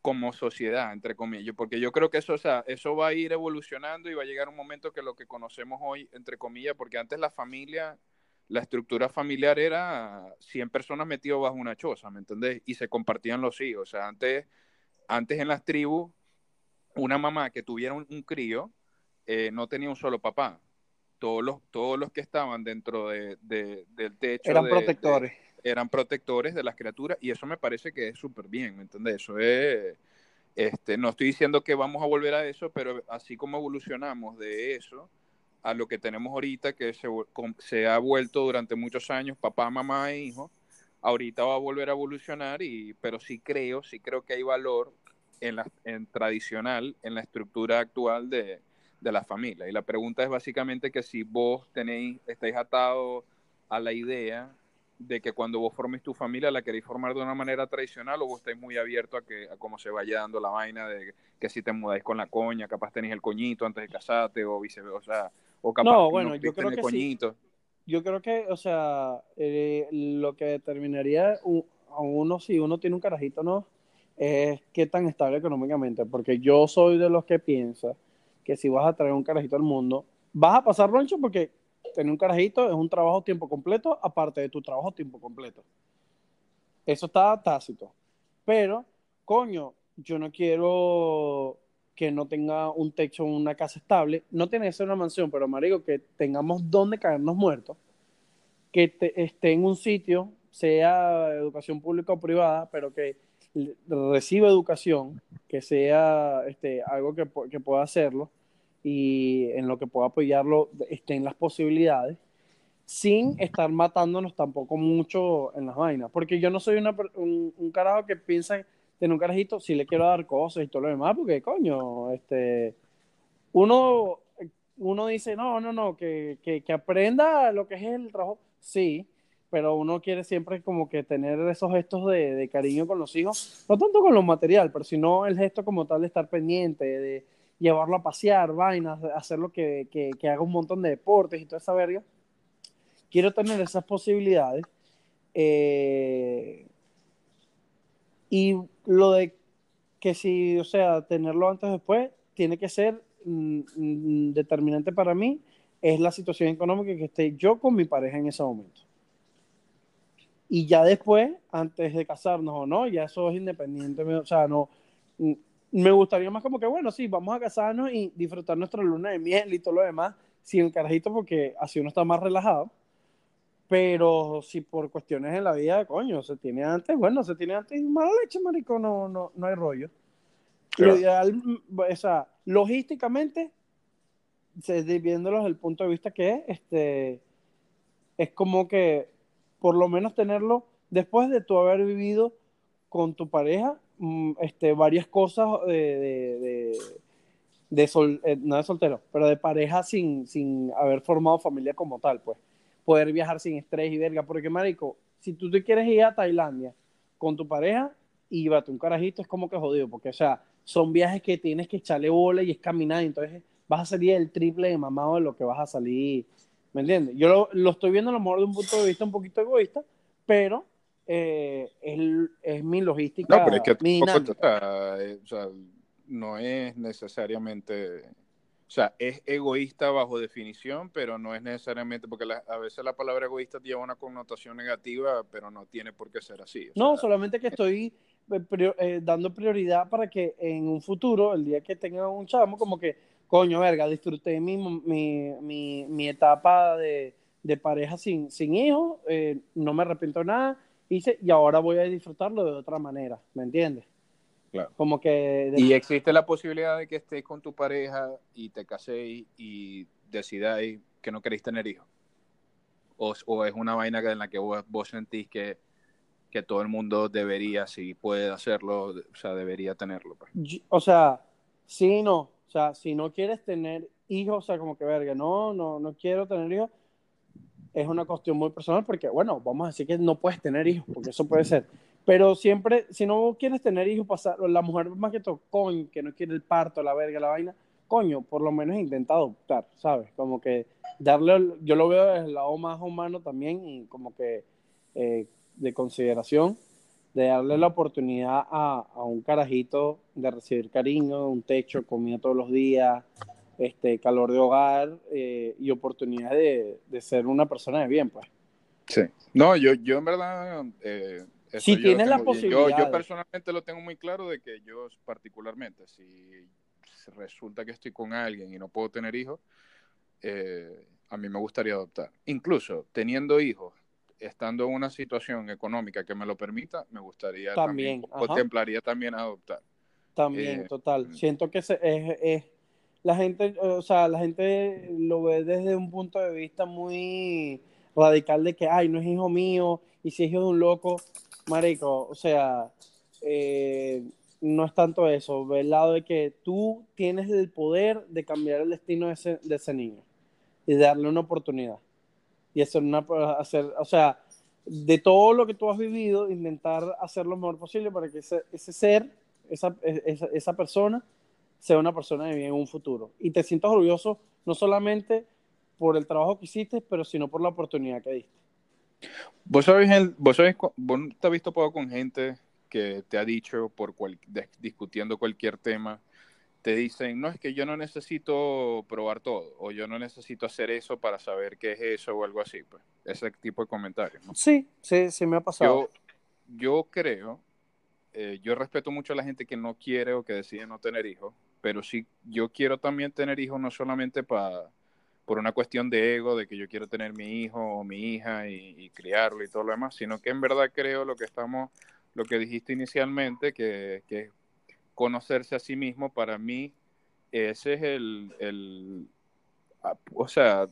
como sociedad, entre comillas, porque yo creo que eso, o sea, eso va a ir evolucionando y va a llegar un momento que lo que conocemos hoy, entre comillas, porque antes la familia, la estructura familiar era 100 personas metidas bajo una choza, ¿me entendés? Y se compartían los hijos, o sea, antes, antes en las tribus, una mamá que tuviera un, un crío eh, no tenía un solo papá, todos los, todos los que estaban dentro de, de, del techo.
Eran
de,
protectores
eran protectores de las criaturas y eso me parece que es súper bien, ¿me entiendes? Eso es, este, no estoy diciendo que vamos a volver a eso, pero así como evolucionamos de eso a lo que tenemos ahorita, que se, se ha vuelto durante muchos años papá, mamá e hijo, ahorita va a volver a evolucionar, y, pero sí creo, sí creo que hay valor en la en tradicional, en la estructura actual de, de la familia. Y la pregunta es básicamente que si vos tenéis, estáis atados a la idea de que cuando vos formes tu familia la queréis formar de una manera tradicional o vos estáis muy abierto a que a cómo se vaya dando la vaina de que si te mudáis con la coña, capaz tenéis el coñito antes de casarte o viceversa, o, sea, o capaz
no, bueno, no yo creo que coñito. Sí. Yo creo que, o sea, eh, lo que determinaría a uno si uno tiene un carajito no es qué tan estable económicamente, porque yo soy de los que piensa que si vas a traer un carajito al mundo, vas a pasar roncho porque tener un carajito es un trabajo tiempo completo, aparte de tu trabajo tiempo completo. Eso está tácito. Pero, coño, yo no quiero que no tenga un techo, una casa estable. No tiene que ser una mansión, pero marico, que tengamos donde caernos muertos. Que te, esté en un sitio, sea educación pública o privada, pero que reciba educación, que sea este, algo que, que pueda hacerlo y en lo que pueda apoyarlo estén las posibilidades, sin estar matándonos tampoco mucho en las vainas. Porque yo no soy una, un, un carajo que piensa en un carajito, si le quiero dar cosas y todo lo demás, porque coño, este, uno, uno dice, no, no, no, que, que, que aprenda lo que es el trabajo, sí, pero uno quiere siempre como que tener esos gestos de, de, cariño con los hijos, no tanto con lo material, pero sino el gesto como tal de estar pendiente, de, llevarlo a pasear, vainas, hacerlo que, que, que, haga un montón de deportes y toda esa verga. Quiero tener esas posibilidades. Eh, y lo de que si, o sea, tenerlo antes o después, tiene que ser mm, mm, determinante para mí, es la situación económica que esté yo con mi pareja en ese momento. Y ya después, antes de casarnos o no, ya eso es independiente, o sea, no, me gustaría más como que, bueno, sí, vamos a casarnos y disfrutar nuestra luna de miel y todo lo demás sin el carajito porque así uno está más relajado. Pero si por cuestiones en la vida, coño, se tiene antes, bueno, se tiene antes mala leche, marico, no, no, no hay rollo. Lo ideal, o sea, logísticamente, viéndolo desde el punto de vista que es, este, es como que por lo menos tenerlo después de tú haber vivido con tu pareja este, varias cosas de, de, sol, eh, no de soltero, pero de pareja sin, sin haber formado familia como tal, pues. Poder viajar sin estrés y verga, porque marico, si tú te quieres ir a Tailandia con tu pareja y bate un carajito, es como que jodido, porque, o sea, son viajes que tienes que echarle bola y es caminar, entonces vas a salir el triple de mamado de lo que vas a salir, ¿me entiendes? Yo lo, lo estoy viendo a lo mejor de un punto de vista un poquito egoísta, pero eh, es, es, mi logística.
No, pero es que eh, o sea, no es necesariamente, o sea, es egoísta bajo definición, pero no es necesariamente, porque a veces la palabra egoísta lleva una connotación negativa, pero no tiene por qué ser así.
no, solamente que estoy eh, dando prioridad para que en un futuro, el día que tenga un chamo, como que, coño, verga, disfruté mi, mi, mi, mi etapa de, de, pareja sin, sin hijos, no me arrepiento de nada y ahora voy a disfrutarlo de otra manera, ¿me entiendes?
Claro.
Como que...
Y existe la posibilidad de que estés con tu pareja y te caséis y decidáis que no queréis tener hijos. O, o, es una vaina en la que vos, sentís que, que, todo el mundo debería, si puede hacerlo, o sea, debería tenerlo. Pues.
O sea, sí no. O sea, si no quieres tener hijos, o sea, como que verga, no, no, no quiero tener hijos, es una cuestión muy personal porque, bueno, vamos a decir que no puedes tener hijos, porque eso puede ser. Pero siempre, si no quieres tener hijos, pasar, la mujer más que todo, coño, que no quiere el parto, la verga, la vaina, coño, por lo menos intenta adoptar, ¿sabes? Como que darle, yo lo veo desde el lado más humano también como que eh, de consideración, de darle la oportunidad a, a, un carajito de recibir cariño, un techo, comida todos los días, este, calor de hogar eh, y oportunidad de, de, ser una persona de bien, pues.
Sí. No, yo, yo en verdad... Eh,
si tienes la posibilidad...
Yo, yo, personalmente lo tengo muy claro de que yo particularmente, si resulta que estoy con alguien y no puedo tener hijos, eh, a mí me gustaría adoptar. Incluso teniendo hijos, estando en una situación económica que me lo permita, me gustaría también, contemplaría también adoptar.
También, total. Siento que es, es la gente, o sea, la gente lo ve desde un punto de vista muy radical de que, ay, no es hijo mío, y si es hijo de un loco, marico, o sea, eh, no es tanto eso, ve el lado de que tú tienes el poder de cambiar el destino de ese, de ese niño y darle una oportunidad. Y hacer una, hacer, o sea, de todo lo que tú has vivido, intentar hacer lo mejor posible para que ese, ese ser, esa, esa, esa persona, sea una persona de bien en un futuro. Y te sientas orgulloso no solamente por el trabajo que hiciste, pero sino por la oportunidad que diste.
Vos sabés, vos, sabés, vos te has visto poco con gente que te ha dicho, por discutiendo cualquier tema, te dicen, no, es que yo no necesito probar todo, o yo no necesito hacer eso para saber qué es eso, o algo así, pues, ese tipo de comentarios.
Sí, sí, sí me ha pasado.
Yo, yo creo, eh, yo respeto mucho a la gente que no quiere o que decide no tener hijos, pero sí, yo quiero también tener hijos no solamente para por una cuestión de ego, de que yo quiero tener mi hijo o mi hija y, criarlo y todo lo demás, sino que en verdad creo lo que estamos, lo que dijiste inicialmente, que, que conocerse a sí mismo, para mí, ese es el, el ah, o sea,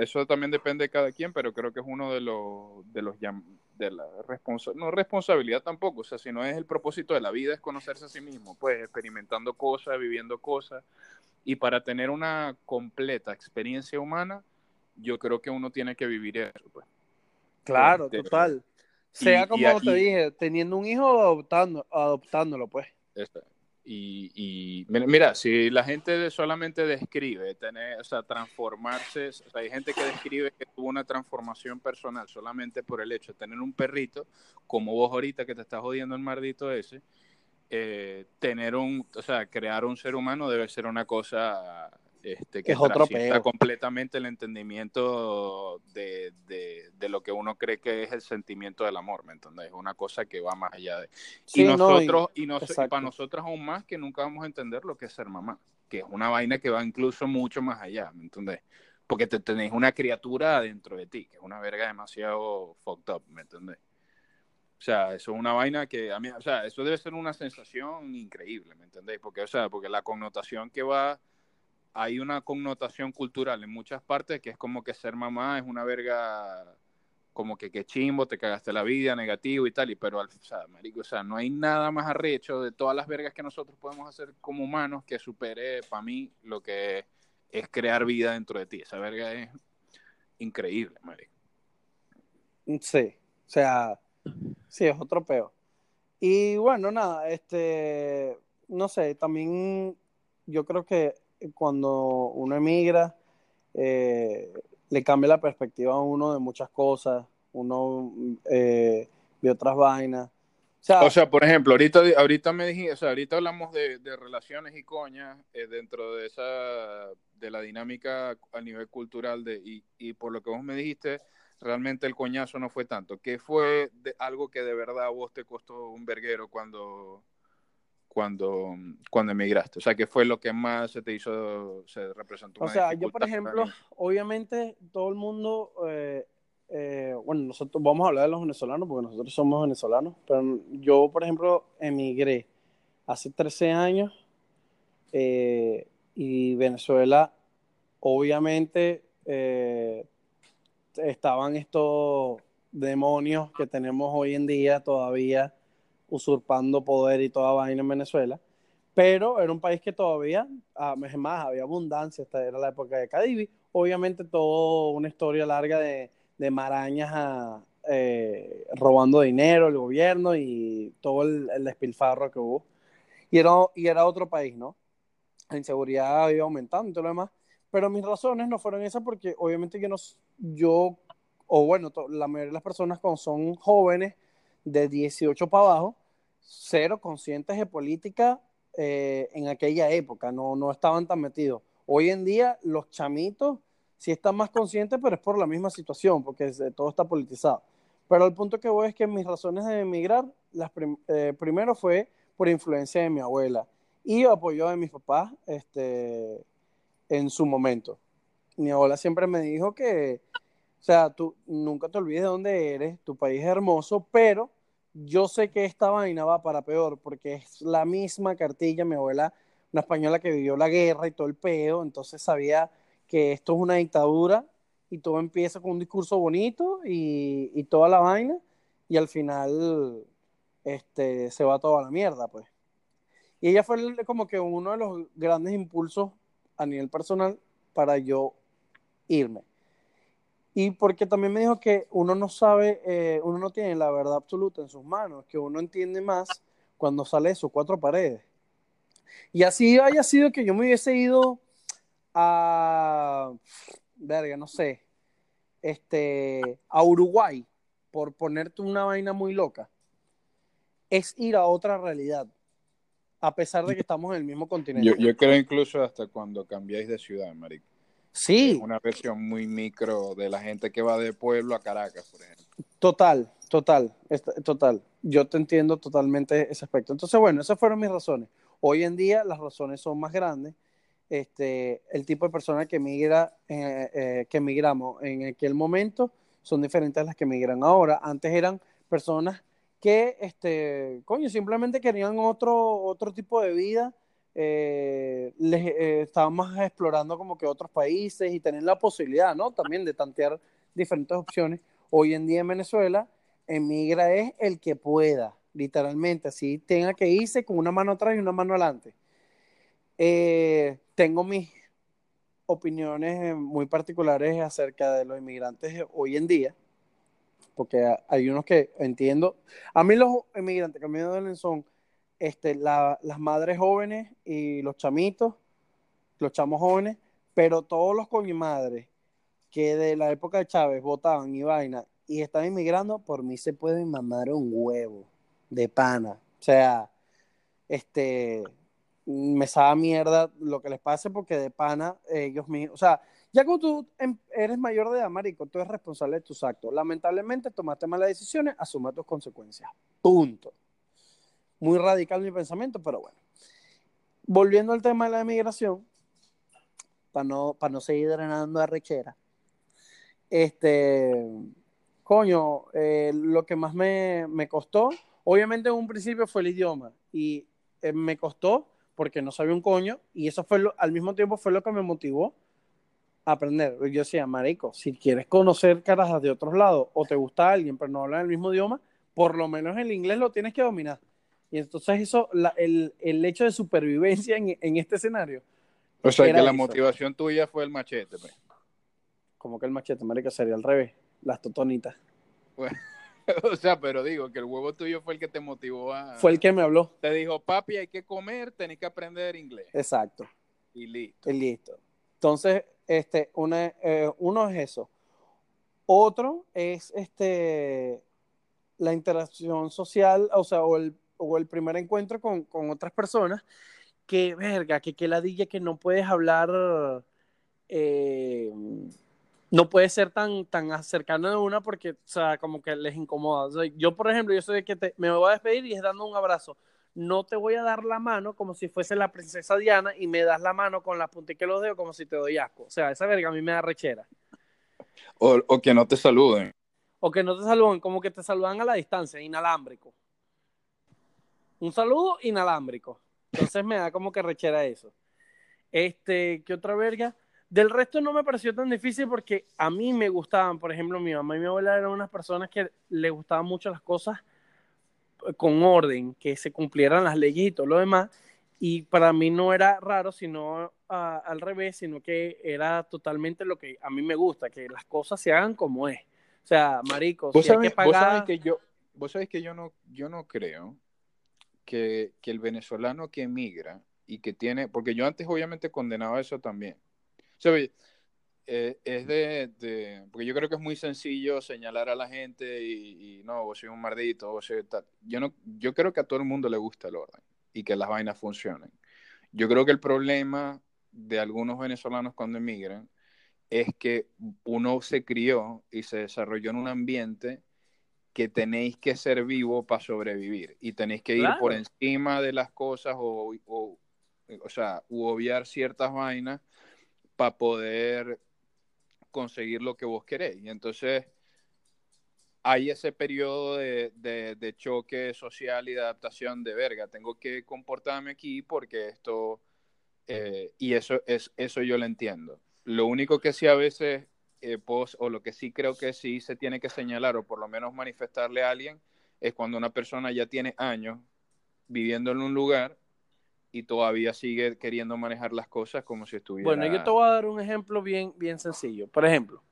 eso también depende de cada quien, pero creo que es uno de los, de los de la responsabilidad, no responsabilidad tampoco, o sea, sino es el propósito de la vida, es conocerse a sí mismo, pues experimentando cosas, viviendo cosas, y para tener una completa experiencia humana, yo creo que uno tiene que vivir eso, pues.
Claro, este, total. Sea como te dije, teniendo un hijo o adoptando, adoptándolo, pues.
Y, mira, si la gente solamente describe, tener, o sea, transformarse, o sea, hay gente que describe que tuvo una transformación personal solamente por el hecho de tener un perrito, como vos ahorita que te estás jodiendo el mardito ese, eh, tener un, o sea, crear un ser humano debe ser una cosa este, que
es
completamente el entendimiento de, de, lo que uno cree que es el sentimiento del amor, ¿me entiendes? Es una cosa que va más allá de... y nosotros, y, para nosotros aún más que nunca vamos a entender lo que es ser mamá, que es una vaina que va incluso mucho más allá, ¿me entiendes? porque te tenés una criatura dentro de ti, que es una verga demasiado fucked up, ¿me entendés? O sea, eso es una vaina que a mí, o sea, eso debe ser una sensación increíble, ¿me entendéis? Porque, o sea, porque la connotación que va, hay una connotación cultural en muchas partes que es como que ser mamá es una verga, como que qué chimbo, te cagaste la vida, negativo y tal, y pero, o sea, marico, o sea, no hay nada más arrecho de todas las vergas que nosotros podemos hacer como humanos que supere, para mí, lo que es crear vida dentro de ti. Esa verga es increíble, marico.
Sí, o sea Sí, es otro peo. Y bueno, nada, este, no sé, también yo creo que cuando uno emigra, eh, le cambia la perspectiva a uno de muchas cosas, uno eh, ve otras vainas.
O sea, por ejemplo, ahorita, ahorita me dijiste, o sea, ahorita hablamos de, relaciones y coñas eh, dentro de esa, de la dinámica a nivel cultural de, y, y por lo que vos me dijiste, realmente el coñazo no fue tanto. ¿Qué fue de algo que de verdad a vos te costó un verguero cuando, cuando, cuando emigraste? O sea, ¿qué fue lo que más se te hizo, se representó?
O sea, yo, por ejemplo, obviamente todo el mundo, eh, eh, bueno, nosotros vamos a hablar de los venezolanos porque nosotros somos venezolanos, pero yo, por ejemplo, emigré hace 13 años eh, y Venezuela, obviamente, estaban estos demonios que tenemos hoy en día todavía usurpando poder y toda vaina en Venezuela, pero era un país que todavía, ah, es había abundancia, esta era la época de Cadivi, obviamente todo una historia larga de, marañas ah, eh, robando dinero, el gobierno y todo el, despilfarro que hubo. Y era, y era otro país, ¿no? La inseguridad había aumentado y todo lo demás. Pero mis razones no fueron esas porque obviamente yo no, yo, o bueno, la mayoría de las personas cuando son jóvenes de 18 para abajo, cero conscientes de política eh, en aquella época, no, no estaban tan metidos. Hoy en día los chamitos sí están más conscientes, pero es por la misma situación, porque todo está politizado. Pero el punto que voy es que mis razones de emigrar, las eh, primero fue por influencia de mi abuela y apoyo de mis papás, este, en su momento. Mi abuela siempre me dijo que, o sea, tú nunca te olvides de dónde eres, tu país es hermoso, pero yo sé que esta vaina va para peor, porque es la misma cartilla, mi abuela, una española que vivió la guerra y todo el peo, entonces sabía que esto es una dictadura y todo empieza con un discurso bonito y, toda la vaina, y al final este, se va toda la mierda, pues. Y ella fue como que uno de los grandes impulsos a nivel personal para yo irme. Y porque también me dijo que uno no sabe, eh, uno no tiene la verdad absoluta en sus manos, que uno entiende más cuando sale de sus cuatro paredes. Y así haya sido que yo me hubiese ido a, verga, no sé, este, a Uruguay, por ponerte una vaina muy loca, es ir a otra realidad a pesar de que estamos en el mismo continente.
Yo, creo incluso hasta cuando cambiáis de ciudad, marico.
Sí.
una versión muy micro de la gente que va de pueblo a Caracas, por ejemplo.
Total, total, total. Yo te entiendo totalmente ese aspecto. Entonces, bueno, esas fueron mis razones. Hoy en día las razones son más grandes. Este, el tipo de persona que migra, eh, eh, que migramos en aquel momento son diferentes a las que migran ahora. Antes eran personas que, este, coño, simplemente querían otro, otro tipo de vida, eh, les, eh, estaban más explorando como que otros países y tener la posibilidad, ¿no? También de tantear diferentes opciones. Hoy en día en Venezuela, emigra es el que pueda, literalmente, así tenga que irse con una mano atrás y una mano adelante. Eh, tengo mis opiniones muy particulares acerca de los inmigrantes hoy en día porque hay unos que entiendo. A mí los inmigrantes que me duelen son este, las madres jóvenes y los chamitos, los chamos jóvenes, pero todos los con mi madre que de la época de Chávez votaban y vaina y están inmigrando, por mí se pueden mamar un huevo de pana. O sea, este, me sabe mierda lo que les pase porque de pana ellos mismos, o sea, ya cuando tú em, eres mayor de edad, marico, tú eres responsable de tus actos. Lamentablemente tomaste malas decisiones, asume tus consecuencias. Punto. Muy radical mi pensamiento, pero bueno. Volviendo al tema de la emigración, para no, para no seguir drenando arrechera. Este, coño, eh, lo que más me, me, costó, obviamente en un principio fue el idioma y eh, me costó porque no sabía un coño y eso fue lo, al mismo tiempo fue lo que me motivó a aprender. Yo decía, marico, si quieres conocer carajas de otros lados o te gusta alguien pero no habla el mismo idioma, por lo menos el inglés lo tienes que dominar. Y entonces eso, la, el, el, hecho de supervivencia en, en este escenario.
O sea, que la eso. motivación tuya fue el machete. Pues.
Como que el machete, marico, sería al revés, las totonitas.
Bueno, o sea, pero digo que el huevo tuyo fue el que te motivó a...
Fue el que me habló.
Te dijo, papi, hay que comer, tenés que aprender inglés.
Exacto.
Y listo.
Y listo. Entonces, este, una, eh, uno es eso. Otro es este la interacción social, o sea, o el, o el primer encuentro con, con, otras personas, que verga, que que ladilla que no puedes hablar, eh, no puedes ser tan, tan cercano de una porque, o sea, como que les incomoda. O sea, yo, por ejemplo, yo soy de que te, me voy a despedir y es dando un abrazo. No te voy a dar la mano como si fuese la princesa Diana y me das la mano con la puntica de los dedos como si te doy asco. O sea, esa verga a mí me da rechera.
O, o que no te saluden
o que no te saludan, como que te saludan a la distancia, inalámbrico. Un saludo inalámbrico. Entonces me da como que rechera eso. Este, ¿qué otra verga? Del resto no me pareció tan difícil porque a mí me gustaban, por ejemplo, mi mamá y mi abuela eran unas personas que le gustaban mucho las cosas con orden, que se cumplieran las leyes y todo lo demás. Y para mí no era raro, sino uh, al revés, sino que era totalmente lo que a mí me gusta, que las cosas se hagan como es. O sea, marico,
¿Vos,
si
sabés,
hay que pagar...
vos sabés que yo, vos sabés que yo no, yo no creo que, el venezolano que emigra y que tiene, porque yo antes obviamente condenaba eso también. O sea, eh, es de, porque yo creo que es muy sencillo señalar a la gente y, y no, vos soy un mardito, vos soy tal. Yo, no, yo creo que a todo el mundo le gusta el orden y que las vainas funcionen. Yo creo que el problema de algunos venezolanos cuando emigran es que uno se crió y se desarrolló en un ambiente que tenéis que ser vivo para sobrevivir y tenéis que ir claro. por encima de las cosas o, o, o sea, u obviar ciertas vainas para poder conseguir lo que vos queréis. Y entonces hay ese periodo de, de, de, choque social y de adaptación de verga. Tengo que comportarme aquí porque esto, eh, y eso, es, eso yo lo entiendo. Lo único que sí a veces, eh, o lo que sí creo que sí se tiene que señalar, o por lo menos manifestarle a alguien, es cuando una persona ya tiene años viviendo en un lugar y todavía sigue queriendo manejar las cosas como si estuviera...
Bueno, yo te voy a dar un ejemplo bien, bien sencillo. Por ejemplo,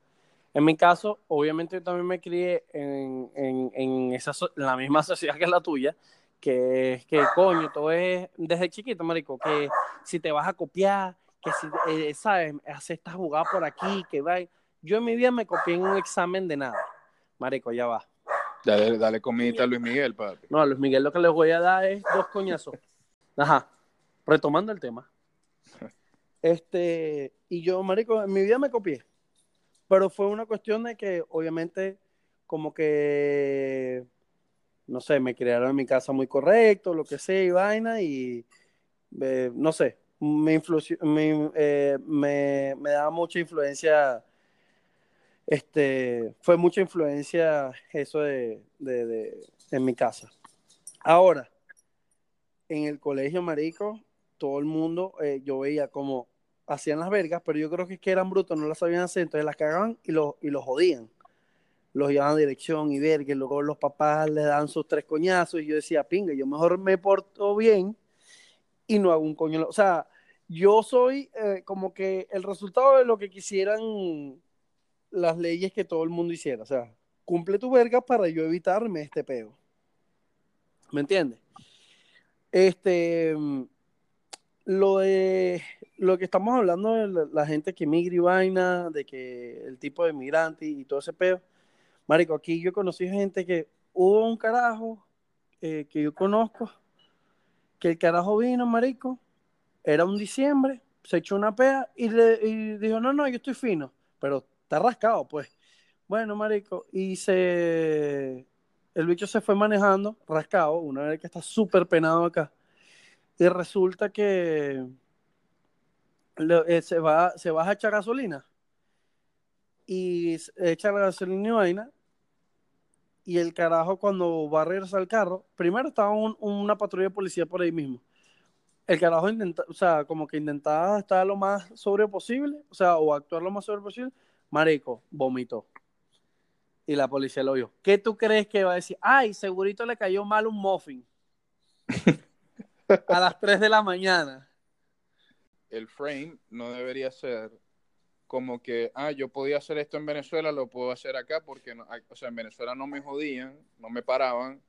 en mi caso, obviamente yo también me crié en, en, en, esa, la misma sociedad que la tuya, que es que, coño, todo es desde chiquito, marico, que si te vas a copiar, que si, eh, ¿sabes? Hace esta jugada por aquí, que va. Yo en mi vida me copié en un examen de nada. Marico, ya va.
Dale, dale comidita a Luis Miguel, papi.
No, a Luis Miguel lo que les voy a dar es dos coñazos. Ajá. Retomando el tema. Este, y yo, marico, en mi vida me copié. Pero fue una cuestión de que, obviamente, como que, no sé, me crearon en mi casa muy correcto, lo que sea, y vaina, y eh, no sé, me, me, eh, me, me, daba mucha influencia, este, fue mucha influencia eso de, de, en mi casa. Ahora, en el colegio marico, todo el mundo, eh, yo veía como hacían las vergas, pero yo creo que es que eran brutos, no las sabían hacer, entonces las cagaban y los, y los jodían. Los llevaban a dirección y verga, y luego los papás les dan sus tres coñazos, y yo decía, pinga, yo mejor me porto bien y no hago un coño. O sea, yo soy eh, como que el resultado de lo que quisieran las leyes que todo el mundo hiciera. O sea, cumple tu verga para yo evitarme este peo. ¿Me entiendes? Este, lo de lo que estamos hablando de la, la, gente que migra y vaina, de que el tipo de migrante y, y todo ese peo. Marico, aquí yo conocí gente que hubo un carajo eh, que yo conozco, que el carajo vino, marico, era un diciembre, se echó una pea y, le, y dijo, no, no, yo estoy fino, pero está rascado, pues. Bueno, marico, y se... El bicho se fue manejando, rascado, una vez que está súper penado acá. Y resulta que eh, se, va, se baja a echar gasolina y echa la gasolina y vaina. Y el carajo, cuando va a regresar al carro, primero estaba un- una patrulla de policía por ahí mismo. El carajo intenta, o sea, como que intentaba estar lo más sobrio posible, o sea, o actuar lo más sobrio posible. Marico, vomitó. Y la policía lo vio. ¿Qué tú crees que va a decir? Ay, segurito le cayó mal un muffin. a las 3 de la mañana.
El frame no debería ser como que, ah, yo podía hacer esto en Venezuela, lo puedo hacer acá porque, no, o sea, en Venezuela no me jodían, no me paraban,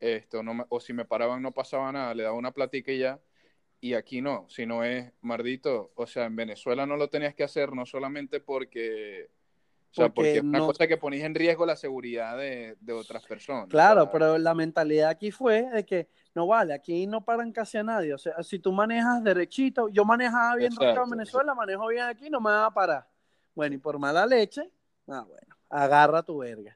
esto, no me- o si me paraban no pasaba nada, le daba una platica y ya, y aquí no, sino es, mardito, o sea, en Venezuela no lo tenías que hacer, no solamente porque, o sea,
Porque
porque es una
no-
cosa que ponís en riesgo la seguridad de, de otras personas.
Claro, pero la mentalidad aquí fue de que no vale, aquí no paran casi a nadie. O sea, si tú manejas derechito, yo manejaba bien
Exacto,
en Venezuela, manejo bien aquí, no me va a parar. Bueno, y por mala leche, ah, bueno, agarra tu verga.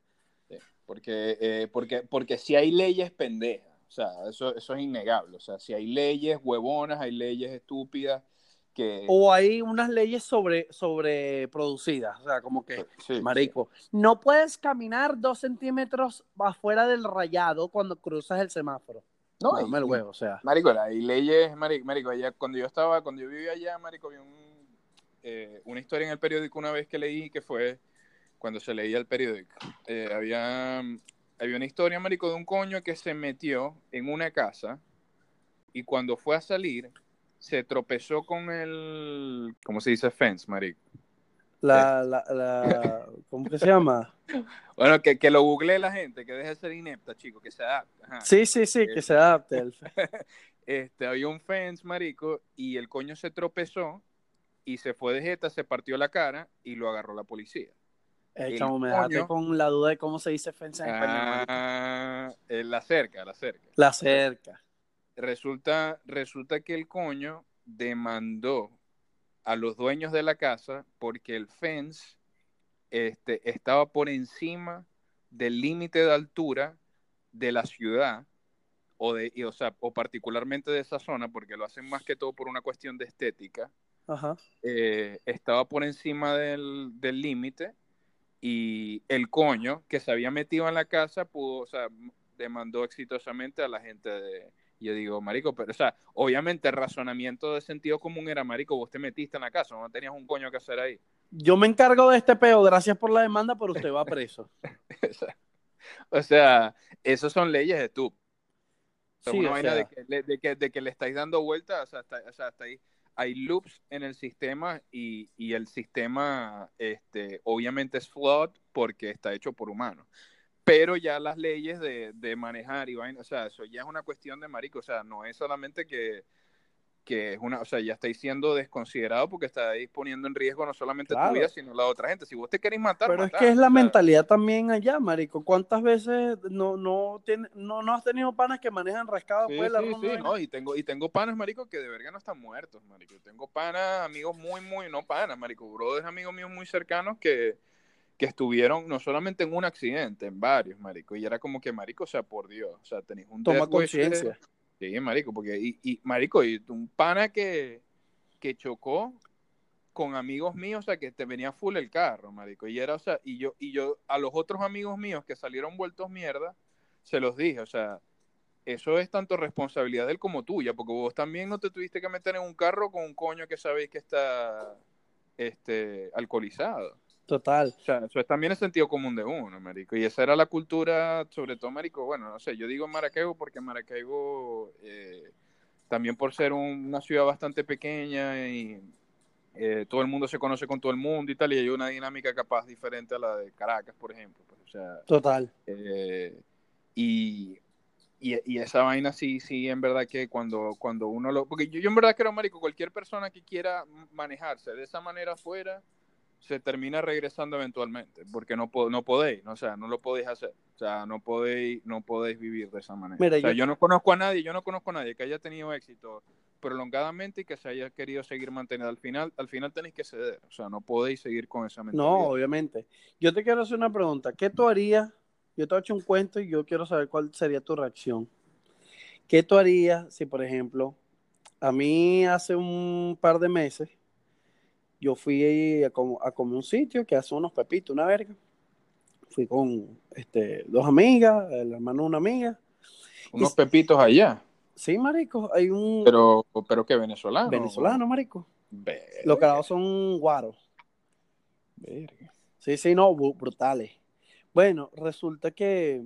Porque, eh, porque, porque si hay leyes pendejas, o sea, eso, eso es innegable. O sea, si hay leyes huevonas, hay leyes estúpidas que...
O hay unas leyes sobre, sobreproducidas, o sea, como que,
Sí,
marico, no puedes caminar dos centímetros afuera del rayado cuando cruzas el semáforo.
No,
No,
y-
me el huevo, o sea.
Marico, hay leyes, marico, marico, allá, cuando yo estaba, cuando yo vivía allá, marico, vi un, eh, una historia en el periódico una vez que leí que fue cuando se leía el periódico. Eh, había, había una historia, marico, de un coño que se metió en una casa y cuando fue a salir se tropezó con el, ¿cómo se dice? Fence, marico.
La, la, la, ¿cómo que se llama?
Bueno, que, que lo googlee la gente, que deje de ser inepta, chico, que se adapte. ajá.
Sí, sí, sí, que se adapte. el-
este, había un fence, marico, y el coño se tropezó y se fue de jeta, se partió la cara y lo agarró la policía. El
me dejaste con la duda de cómo se dice fence en español.
Ah, eh, la cerca, la cerca.
La cerca.
Resulta, resulta que el coño demandó a los dueños de la casa porque el fence este, estaba por encima del límite de altura de la ciudad o de y, o sea, o particularmente de esa zona porque lo hacen más que todo por una cuestión de estética
Ajá.
eh, estaba por encima del del límite y el coño que se había metido en la casa pudo, o sea, demandó exitosamente a la gente de... Yo digo, marico, pero, o sea, obviamente el razonamiento de sentido común era, marico, vos te metiste en la casa, no tenías un coño que hacer ahí.
Yo me encargo de este peo, gracias por la demanda, pero usted va preso.
o sea, esas son leyes de tú. O sea,
Sí,
una
o
vaina
sea.
de, que, le- de, que, de que le estáis dando vueltas, o sea, hasta, o sea, hasta ahí. Hay loops en el sistema y, y el sistema, este, obviamente es flawed porque está hecho por humanos. Pero ya las leyes de, de manejar y vaina, o sea, eso ya es una cuestión de marico, o sea, no es solamente que, que es una, o sea, ya estáis siendo desconsiderado porque estáis poniendo en riesgo no solamente
Claro.
tu vida, sino la de otra gente. Si vos te queréis matar,
Pero es que es la mentalidad también allá, marico. ¿Cuántas veces no, no, tiene, no, no has tenido panas que manejan rascado
Sí,
la
sí, sí,
de
no, y tengo, y tengo panas, marico, que de verga no están muertos, marico. Tengo panas, amigos muy, muy, no panas, marico, brothers, amigos míos muy cercanos que, que estuvieron no solamente en un accidente, en varios, marico. Y era como que, marico, o sea, por Dios, o sea, tenéis un
Toma conciencia.
Sí, marico, porque, y, y, marico, y un pana que, que chocó con amigos míos, o sea, que te venía full el carro, marico, y era, o sea, y yo, y yo, a los otros amigos míos que salieron vueltos mierda, se los dije, o sea, eso es tanto responsabilidad de él como tuya, porque vos también no te tuviste que meter en un carro con un coño que sabéis que está, este, alcoholizado.
Total.
O sea, eso es también el sentido común de uno, marico. Y esa era la cultura, sobre todo, marico, bueno, no sé, yo digo Maracaibo porque Maracaibo, eh, también por ser un- una ciudad bastante pequeña y eh, todo el mundo se conoce con todo el mundo y tal, y hay una dinámica capaz diferente a la de Caracas, por ejemplo. pues, o sea,
Total.
eh, y, y, y esa vaina sí, sí, en verdad que cuando, cuando uno lo... Porque yo, yo en verdad creo, Marico, cualquier persona que quiera manejarse de esa manera afuera, se termina regresando eventualmente, porque no, po- no podéis, ¿no? o sea, no lo podéis hacer, o sea, no podéis, no podéis vivir de esa manera.
Mira,
o sea,
yo-
yo... no conozco a nadie, yo no conozco a nadie que haya tenido éxito prolongadamente y que se haya querido seguir manteniendo. Al final, al final tenéis que ceder, o sea, no podéis seguir con esa mentalidad.
No, obviamente. Yo te quiero hacer una pregunta. ¿Qué tú harías? Yo te he hecho un cuento y yo quiero saber cuál sería tu reacción. ¿Qué tú harías si, por ejemplo, a mí hace un par de meses yo fui a, comer un sitio que hace unos pepitos, una verga. Fui con este, dos amigas, el hermano de una amiga.
Unos pepitos allá.
Sí, marico, hay un...
Pero, pero ¿qué, venezolano?
Venezolano, marico. Los carajos son guaros. Sí, sí, no, brutales. Bueno, resulta que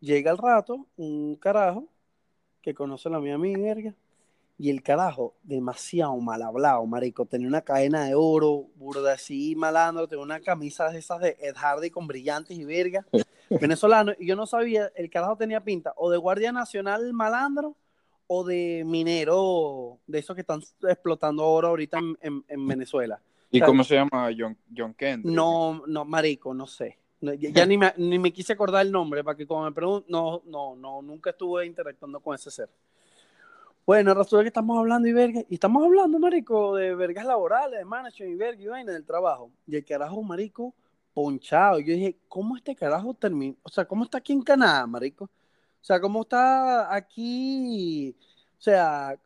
llega el rato un carajo que conoce a la mía verga y el carajo, demasiado mal hablado, marico. Tenía una cadena de oro, burda así, malandro. Tenía una camisa de esas de Ed Hardy con brillantes y verga. venezolano. Y yo no sabía, el carajo tenía pinta o de guardia nacional malandro o de minero, de esos que están explotando oro ahorita en, Venezuela.
¿Y cómo se llama John, John Kendrick?
No, no, marico, no sé. Ya, ni, me, ni me quise acordar el nombre para que cuando me pregunten, no, no, no, nunca estuve interactuando con ese ser. Bueno, resulta que estamos hablando y verga, y estamos hablando, marico, de vergas laborales, de management y verga y vaina del trabajo. Y el carajo, marico, ponchado. Yo dije, ¿cómo este carajo termina? O sea, ¿cómo está aquí en Canadá, marico? O sea, ¿cómo está aquí? O sea,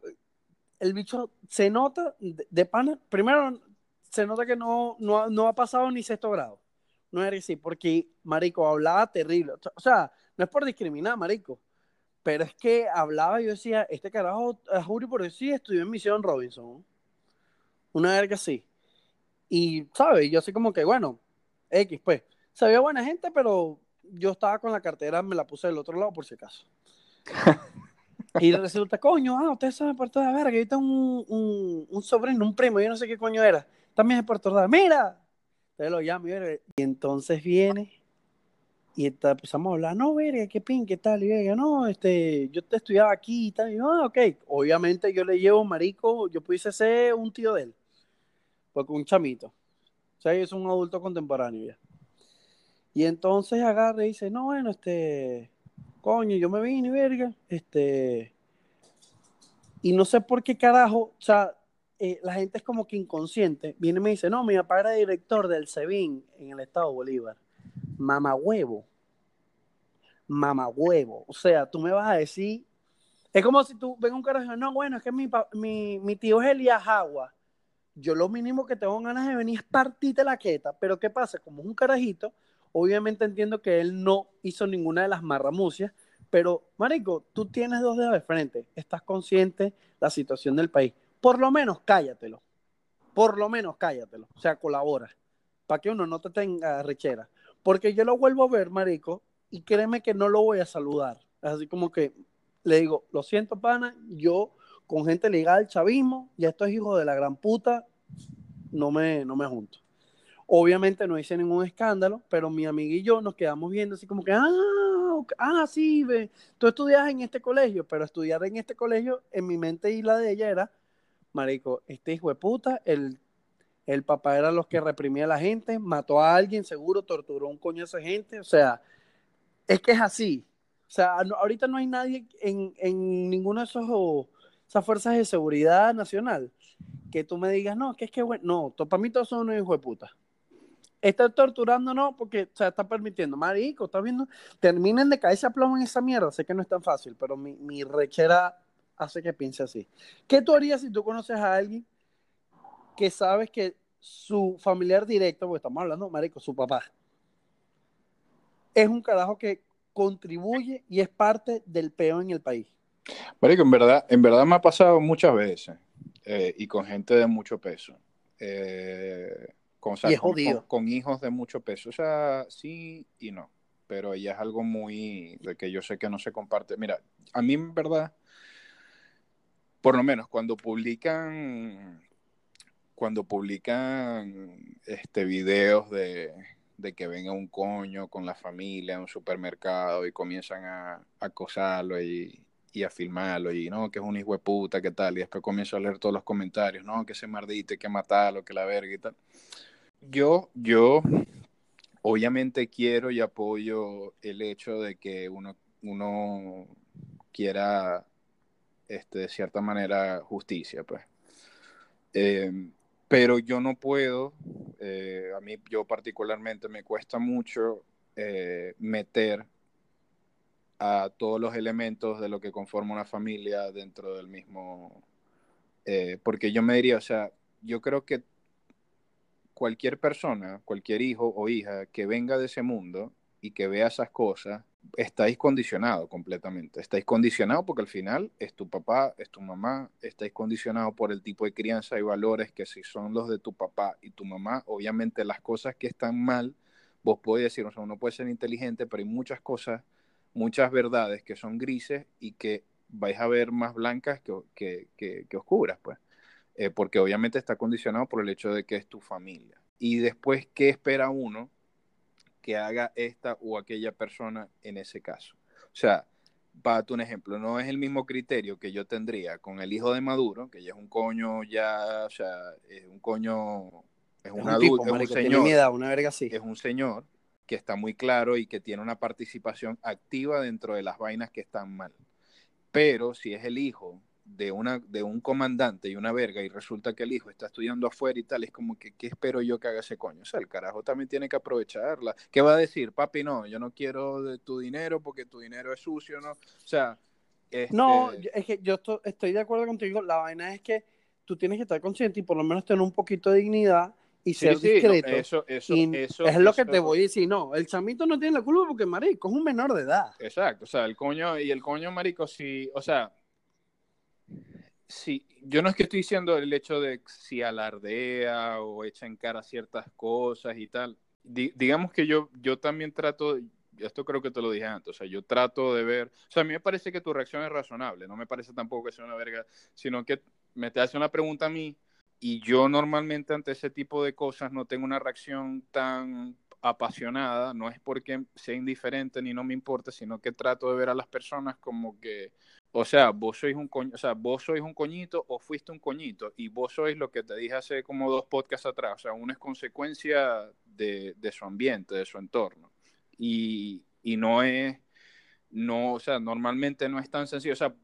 el bicho se nota de, pana. Primero, se nota que no, no, ha pasado ni sexto grado. No es decir, porque, marico, hablaba terrible. O sea, no es por discriminar, marico pero es que hablaba yo decía, este carajo, Juri por decir, estudió en Misión Robinson. Una verga así. Y, ¿sabes? Yo así como que, bueno, X, pues. Sabía buena gente, pero yo estaba con la cartera, me la puse del otro lado por si acaso. y resulta, coño, ah, ustedes son de Puerto de Verga, yo tengo un, un, sobrino, un primo, yo no sé qué coño era. También es de Puerto de Mira. Entonces lo llamo y entonces viene y empezamos a hablar, no, verga, qué pin, qué tal, y verga, no, este, yo te estudiaba aquí y tal, y ah, ok, obviamente yo le llevo marico, yo pudiese ser un tío de él, porque un chamito, o sea, es un adulto contemporáneo ya. Y entonces agarra y dice, no, bueno, este, coño, yo me vine, verga, este, y no sé por qué carajo, o sea, eh, la gente es como que inconsciente, viene y me dice, no, mi papá era director del SEBIN en el estado de Bolívar huevo, huevo, O sea, tú me vas a decir, es como si tú ven un carajo, no, bueno, es que mi, mi, mi tío es Elías Agua. Yo lo mínimo que tengo ganas de venir es partirte la queta, pero ¿qué pasa? Como es un carajito, obviamente entiendo que él no hizo ninguna de las marramucias, pero, marico, tú tienes dos dedos de frente, estás consciente de la situación del país. Por lo menos cállatelo. Por lo menos cállatelo. O sea, colabora. Para que uno no te tenga rechera. Porque yo lo vuelvo a ver, marico, y créeme que no lo voy a saludar. Así como que le digo, lo siento, pana, yo con gente ligada al chavismo y a estos hijos de la gran puta, no me, no me junto. Obviamente no hice ningún escándalo, pero mi amiga y yo nos quedamos viendo así como que, ah, ah, sí, ve, tú estudias en este colegio, pero estudiar en este colegio, en mi mente y la de ella era, marico, este hijo de puta, el el papá era los que reprimía a la gente, mató a alguien, seguro, torturó un coño a esa gente. O sea, es que es así. O sea, ahorita no hay nadie en, en ninguna de esos, esas fuerzas de seguridad nacional que tú me digas, no, que es que bueno, no, para mí todos son unos hijos de puta. Está torturando, no, porque o sea, está permitiendo. Marico, ¿estás viendo? Terminen de caerse a plomo en esa mierda. Sé que no es tan fácil, pero mi, mi rechera hace que piense así. ¿Qué tú harías si tú conoces a alguien que sabes que su familiar directo, porque estamos hablando, marico, su papá, es un carajo que contribuye y es parte del peor en el país.
Marico, en verdad, en verdad me ha pasado muchas veces eh, y con gente de mucho peso. Eh, con, con, hijos de mucho peso. O sea, sí y no. Pero ella es algo muy de que yo sé que no se comparte. Mira, a mí en verdad, por lo menos cuando publican cuando publican este, videos de, que venga un coño con la familia a un supermercado y comienzan a, acosarlo y, a filmarlo y no, que es un hijo de puta, que tal, y después comienzo a leer todos los comentarios, no, que se mardite, que matarlo, que la verga y tal. Yo, yo, obviamente quiero y apoyo el hecho de que uno, uno quiera, este, de cierta manera, justicia, pues. Eh, pero yo no puedo, eh, a mí yo particularmente me cuesta mucho eh, meter a todos los elementos de lo que conforma una familia dentro del mismo, eh, porque yo me diría, o sea, yo creo que cualquier persona, cualquier hijo o hija que venga de ese mundo y que vea esas cosas, estáis condicionado completamente. Estáis condicionado porque al final es tu papá, es tu mamá, estáis condicionado por el tipo de crianza y valores que si son los de tu papá y tu mamá, obviamente las cosas que están mal, vos podés decir, o sea, uno puede ser inteligente, pero hay muchas cosas, muchas verdades que son grises y que vais a ver más blancas que, que, oscuras, pues. Eh, porque obviamente está condicionado por el hecho de que es tu familia. Y después, ¿qué espera uno que haga esta o aquella persona en ese caso? O sea, para un ejemplo, no es el mismo criterio que yo tendría con el hijo de Maduro, que ya es un coño, ya, o sea, es un coño, es un, adulto, es un señor,
una verga así.
es un señor que está muy claro y que tiene una participación activa dentro de las vainas que están mal. Pero si es el hijo de, una, de un comandante y una verga y resulta que el hijo está estudiando afuera y tal, es como que, ¿qué espero yo que haga ese coño? O sea, el carajo también tiene que aprovecharla. ¿Qué va a decir? Papi, no, yo no quiero de tu dinero porque tu dinero es sucio, ¿no? O sea...
No, este es que yo estoy, de acuerdo contigo. La vaina es que tú tienes que estar consciente y por lo menos tener un poquito de dignidad y ser discreto.
eso, eso, eso,
es lo que te voy a decir. No, el chamito no tiene la culpa porque, marico, es un menor de edad.
Exacto, o sea, el coño, y el coño, marico, sí, o sea, Sí, yo no es que estoy diciendo el hecho de si alardea o echa en cara ciertas cosas y tal. digamos que yo, yo también trato, esto creo que te lo dije antes, o sea, yo trato de ver, o sea, a mí me parece que tu reacción es razonable, no me parece tampoco que sea una verga, sino que me te hace una pregunta a mí y yo normalmente ante ese tipo de cosas no tengo una reacción tan apasionada, no es porque sea indiferente ni no me importa, sino que trato de ver a las personas como que o sea, vos sois un coño, o sea, vos sois un coñito o fuiste un coñito y vos sois lo que te dije hace como dos podcasts atrás, o sea, una es consecuencia de, su ambiente, de su entorno. Y, no es, no, o sea, normalmente no es tan sencillo. O sea,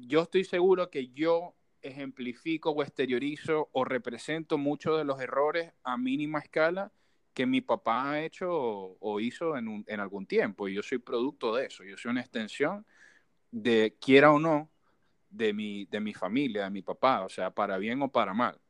yo estoy seguro que yo ejemplifico o exteriorizo o represento muchos de los errores a mínima escala que mi papá ha hecho o, hizo en, en algún tiempo. Y yo soy producto de eso, yo soy una extensión de quiera o no, de mi, de mi familia, de mi papá, o sea, para bien o para mal.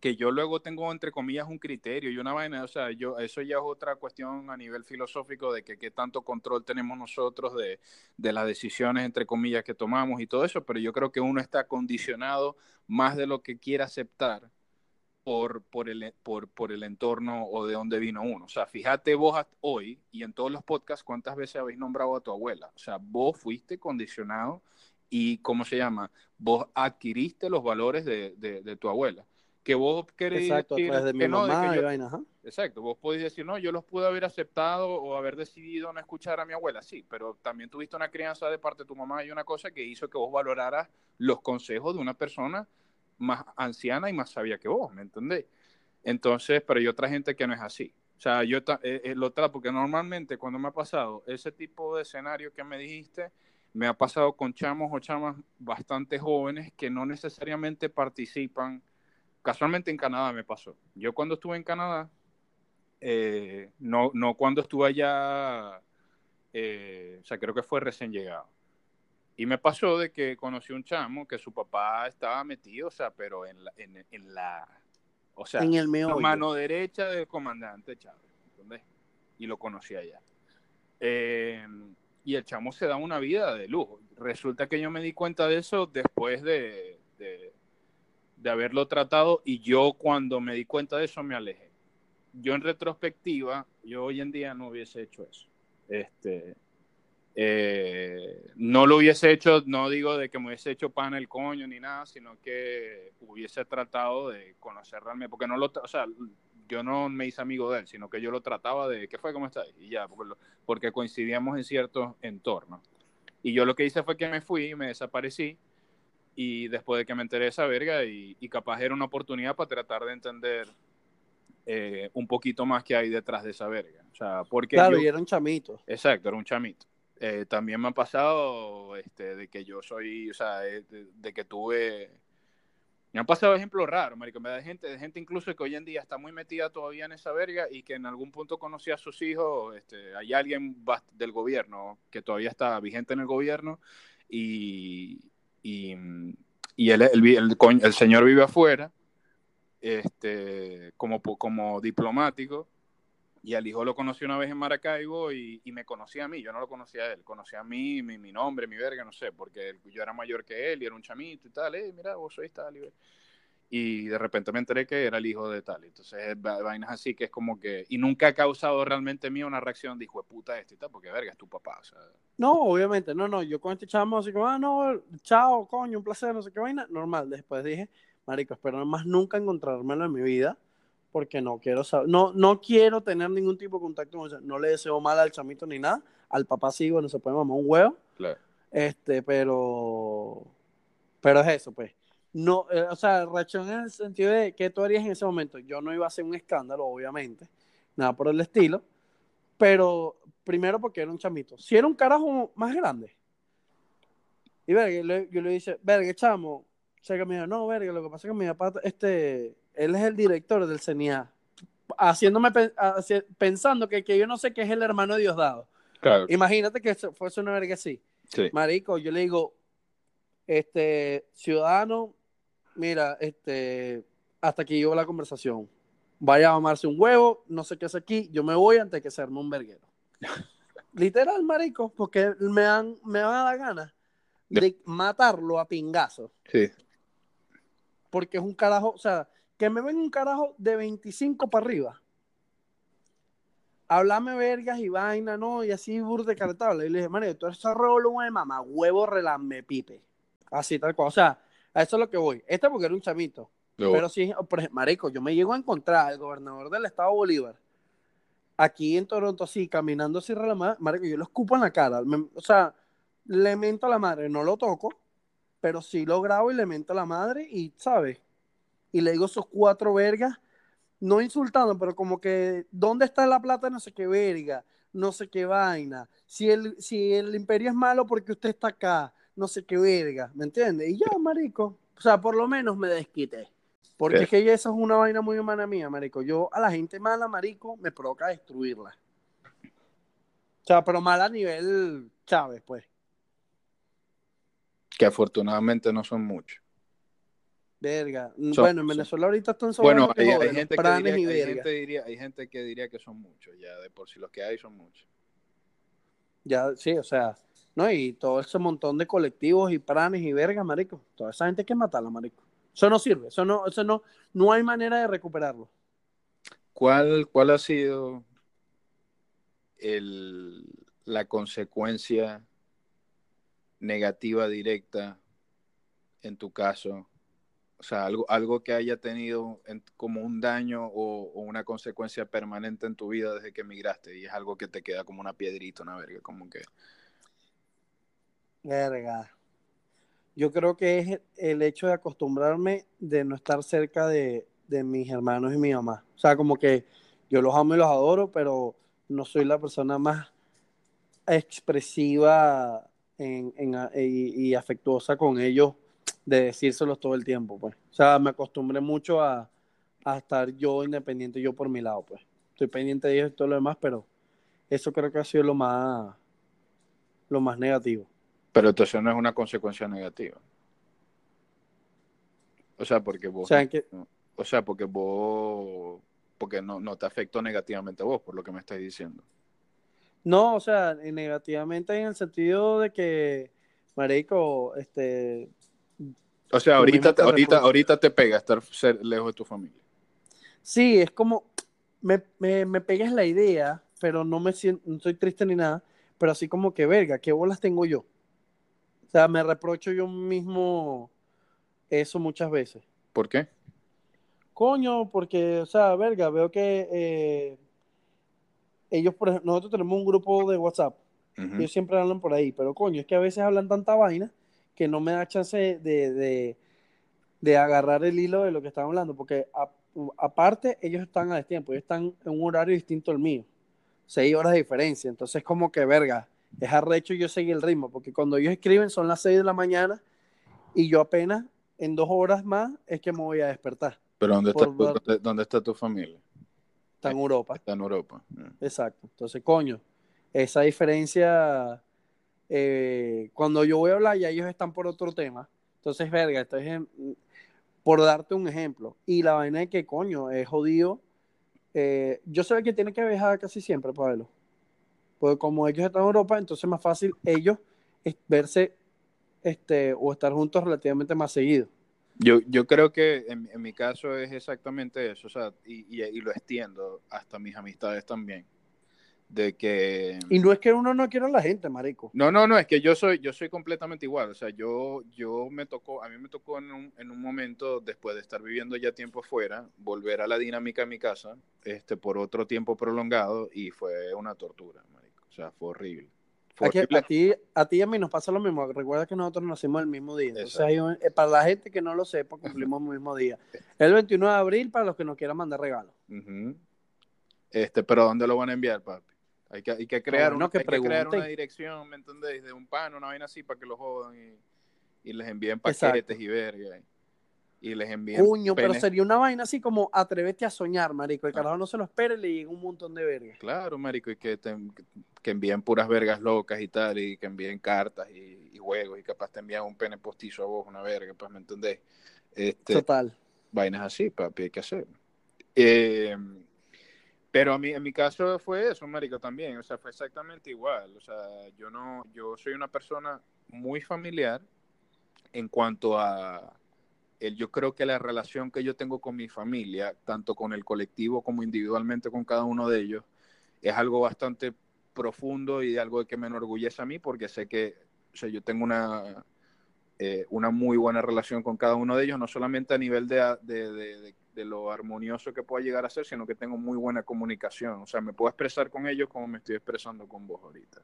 Que yo luego tengo, entre comillas, un criterio y una vaina, o sea, yo, eso ya es otra cuestión a nivel filosófico de que qué tanto control tenemos nosotros de, de las decisiones, entre comillas, que tomamos y todo eso, pero yo creo que uno está condicionado más de lo que quiere aceptar por, por, el, por, por el entorno o de dónde vino uno. O sea, fíjate vos hoy y en todos los podcasts cuántas veces habéis nombrado a tu abuela. O sea, vos fuiste condicionado y, ¿cómo se llama? Vos adquiriste los valores de, de, tu abuela. Que vos querés
Exacto, decir de mi mamá
Exacto, vos podés decir, no, yo los pude haber aceptado o haber decidido no escuchar a mi abuela, sí, pero también tuviste una crianza de parte de tu mamá y una cosa que hizo que vos valoraras los consejos de una persona más anciana y más sabia que vos, ¿me entendéis? Entonces, pero hay otra gente que no es así. O sea, yo eh, eh, lo trato, porque normalmente cuando me ha pasado ese tipo de escenario que me dijiste, me ha pasado con chamos o chamas bastante jóvenes que no necesariamente participan. Casualmente en Canadá me pasó. Yo cuando estuve en Canadá, eh, no, no cuando estuve allá, o sea, creo que fue recién llegado. Y me pasó de que conocí un chamo que su papá estaba metido, o sea, pero en la, en, la o sea,
en el
mano derecha del comandante Chávez, ¿entendés? Y lo conocí allá. Eh, y el chamo se da una vida de lujo. Resulta que yo me di cuenta de eso después de, de, de haberlo tratado y yo cuando me di cuenta de eso me alejé. Yo en retrospectiva, yo hoy en día no hubiese hecho eso. Este, eh, no lo hubiese hecho, no digo de que me hubiese hecho pan el coño ni nada, sino que hubiese tratado de conocer realmente, porque no lo, o sea, yo no me hice amigo de él, sino que yo lo trataba de, ¿qué fue? ¿Cómo está? Y ya, porque, coincidíamos en ciertos entornos. Y yo lo que hice fue que me fui, y me desaparecí, y después de que me enteré de esa verga, y, capaz era una oportunidad para tratar de entender eh, un poquito más que hay detrás de esa verga. O sea, porque
claro, y era un chamito.
Exacto, era un chamito. Eh, también me ha pasado este, de que yo soy, o sea, eh, de, que tuve... Me han pasado ejemplos raros, marico. Me da gente, de gente incluso que hoy en día está muy metida todavía en esa verga y que en algún punto conocía a sus hijos. Este, hay alguien del gobierno que todavía está vigente en el gobierno y, y, y el, el, el, señor vive afuera este, como, como diplomático, y al hijo lo conocí una vez en Maracaibo y, me conocía a mí, yo no lo conocía a él, conocía a mí, mi, nombre, mi verga, no sé, porque yo era mayor que él y era un chamito y tal, eh, mira, vos sois tal, y, y de repente me enteré que era el hijo de tal, entonces vainas así que es como que, y nunca ha causado realmente mí una reacción de hijo puta este y tal, porque verga, es tu papá.
No, obviamente, no, no, yo con este chamo así como, ah, no, chao, coño, un placer, no sé qué vaina, normal, después dije, marico, espero más nunca encontrármelo en mi vida, porque no quiero saber, no, no quiero tener ningún tipo de contacto con él. No le deseo mal al chamito ni nada. Al papá sí, bueno, se puede mamar un huevo.
Claro.
Este, pero. Pero es eso, pues. No, eh, o sea, reacción en el sentido de qué tú harías en ese momento. Yo no iba a hacer un escándalo, obviamente. Nada por el estilo. Pero primero porque era un chamito. Si era un carajo más grande. Y verga, yo le, dije, verga, chamo. O sea que me dijo, no, verga, lo que pasa es que mi papá, este, él es el director del CNA, haciéndome pensando que, yo no sé qué es el hermano de Diosdado.
Claro.
Imagínate que fuese una verga así. Marico, yo le digo, este, ciudadano, mira, este, hasta aquí llegó la conversación. Vaya a amarse un huevo, no sé qué es aquí, yo me voy antes que se arme un verguero. Literal, marico, porque me dan, me van a dar ganas de matarlo a pingazo.
Sí.
Porque es un carajo, o sea, que me ven un carajo de 25 para arriba. Hablame vergas y vaina, ¿no? Y así burde cartable. Y le dije, Mario, tú eres rolo de mamá, huevo relame pipe. Así, tal cual. O sea, a eso es lo que voy. Este porque era un chamito. Pero sí, por ejemplo, marico, yo me llego a encontrar al gobernador del estado Bolívar aquí en Toronto, así, caminando así, marico, yo lo escupo en la cara. o sea, le mento a la madre, no lo toco, pero sí lo grabo y le mento a la madre y, ¿sabes? Y le digo esos cuatro vergas, no insultando, pero como que, ¿dónde está la plata? No sé qué verga, no sé qué vaina. Si el, si el imperio es malo porque usted está acá, no sé qué verga, ¿me entiende? Y ya, marico, o sea, por lo menos me desquité. Porque es que eso es una vaina muy humana mía, marico. Yo a la gente mala, marico, me provoca destruirla. O sea, pero mala a nivel Chávez, pues.
Que afortunadamente no son muchos.
Verga. bueno, en Venezuela ahorita están
sobre Bueno, hay, gente que diría, hay, gente que diría, que son muchos, ya de por si los que hay son muchos.
Ya, sí, o sea, no, y todo ese montón de colectivos y pranes y verga, marico. Toda esa gente hay que matarla, marico. Eso no sirve, eso no, eso no, no hay manera de recuperarlo.
¿Cuál, cuál ha sido el, la consecuencia negativa directa en tu caso o sea, algo, algo que haya tenido como un daño o, una consecuencia permanente en tu vida desde que emigraste y es algo que te queda como una piedrita, una verga, como que...
Verga. Yo creo que es el hecho de acostumbrarme de no estar cerca de, mis hermanos y mi mamá. O sea, como que yo los amo y los adoro, pero no soy la persona más expresiva y afectuosa con ellos de decírselos todo el tiempo, pues. O sea, me acostumbré mucho a, estar yo independiente, yo por mi lado, pues. Estoy pendiente de ellos y todo lo demás, pero eso creo que ha sido lo más, lo más negativo.
Pero entonces no es una consecuencia negativa. O sea, porque vos. O sea, porque vos. Porque no, no te afectó negativamente a vos, por lo que me estás diciendo.
No, o sea, negativamente en el sentido de que, Marico, este,
o sea, ahorita, te, ahorita, ahorita te pega estar lejos de tu familia.
Sí, es como, me, me, me pegas la idea, pero no me siento, no estoy triste ni nada, pero así como que, verga, ¿qué bolas tengo yo? O sea, me reprocho yo mismo eso muchas veces.
¿Por qué?
Coño, porque, o sea, verga, veo que eh, ellos, por ejemplo, nosotros tenemos un grupo de WhatsApp, ellos siempre hablan por ahí, pero coño, es que a veces hablan tanta vaina que no me da chance de, de, agarrar el hilo de lo que están hablando, porque aparte ellos están a destiempo, ellos están en un horario distinto al mío, seis horas de diferencia, entonces como que verga, es arrecho yo seguir el ritmo, porque cuando ellos escriben son las seis de la mañana y yo apenas en dos horas más es que me voy a despertar.
Pero ¿dónde, está, ¿dónde, está tu familia?
Está en Europa.
Está en Europa.
Exacto. Entonces, coño, esa diferencia eh, cuando yo voy a hablar ya ellos están por otro tema. Entonces, verga, Por darte un ejemplo. Y la vaina de que, coño, es jodido. Eh, yo sé que tiene que viajar casi siempre, Pablo. Porque como ellos están en Europa, entonces es más fácil ellos verse este, o estar juntos relativamente más seguido.
Yo, yo creo que en, mi caso es exactamente eso, o sea, y, y, lo extiendo hasta mis amistades también. De que...
Y no es que uno no quiera a la gente, marico.
No, no, no, es que yo soy, yo soy completamente igual. O sea, yo, yo me tocó, a mí me tocó en un, en un momento, después de estar viviendo ya tiempo fuera, volver a la dinámica de mi casa, este, por otro tiempo prolongado, y fue una tortura, marico. O sea, fue horrible
a, ti, a ti y a mí nos pasa lo mismo. Recuerda que nosotros nacimos el mismo día. Eh, para la gente que no lo sepa, cumplimos el mismo día. El 21 de abril para los que nos quieran mandar regalos.
este, pero ¿dónde lo van a enviar, papi? Hay que, hay que crear, una, que crear una dirección, ¿me entendéis? De un pan, una vaina así para que lo jodan y, y les envíen paquetes y verga y les envíen.
Puño, pero sería una vaina así como atrévete a soñar, marico. El ah. carajo no se lo espere y le llega un montón de vergas.
Claro, marico, y que, que envíen puras vergas locas y tal, y que envíen cartas y, juegos, y capaz te envían un pene postizo a vos, una verga, pues, ¿me entendés? Este,
Total.
Vainas así, papi, hay que hacer. Eh, pero a mí, en mi caso fue eso, marico, también, o sea, fue exactamente igual, o sea, yo no, yo soy una persona muy familiar en cuanto a yo creo que la relación que yo tengo con mi familia, tanto con el colectivo como individualmente con cada uno de ellos, es algo bastante profundo y algo que me enorgullece a mí porque sé que o sea, yo tengo una, eh, una muy buena relación con cada uno de ellos, no solamente a nivel de, lo armonioso que pueda llegar a ser, sino que tengo muy buena comunicación. O sea, me puedo expresar con ellos como me estoy expresando con vos ahorita.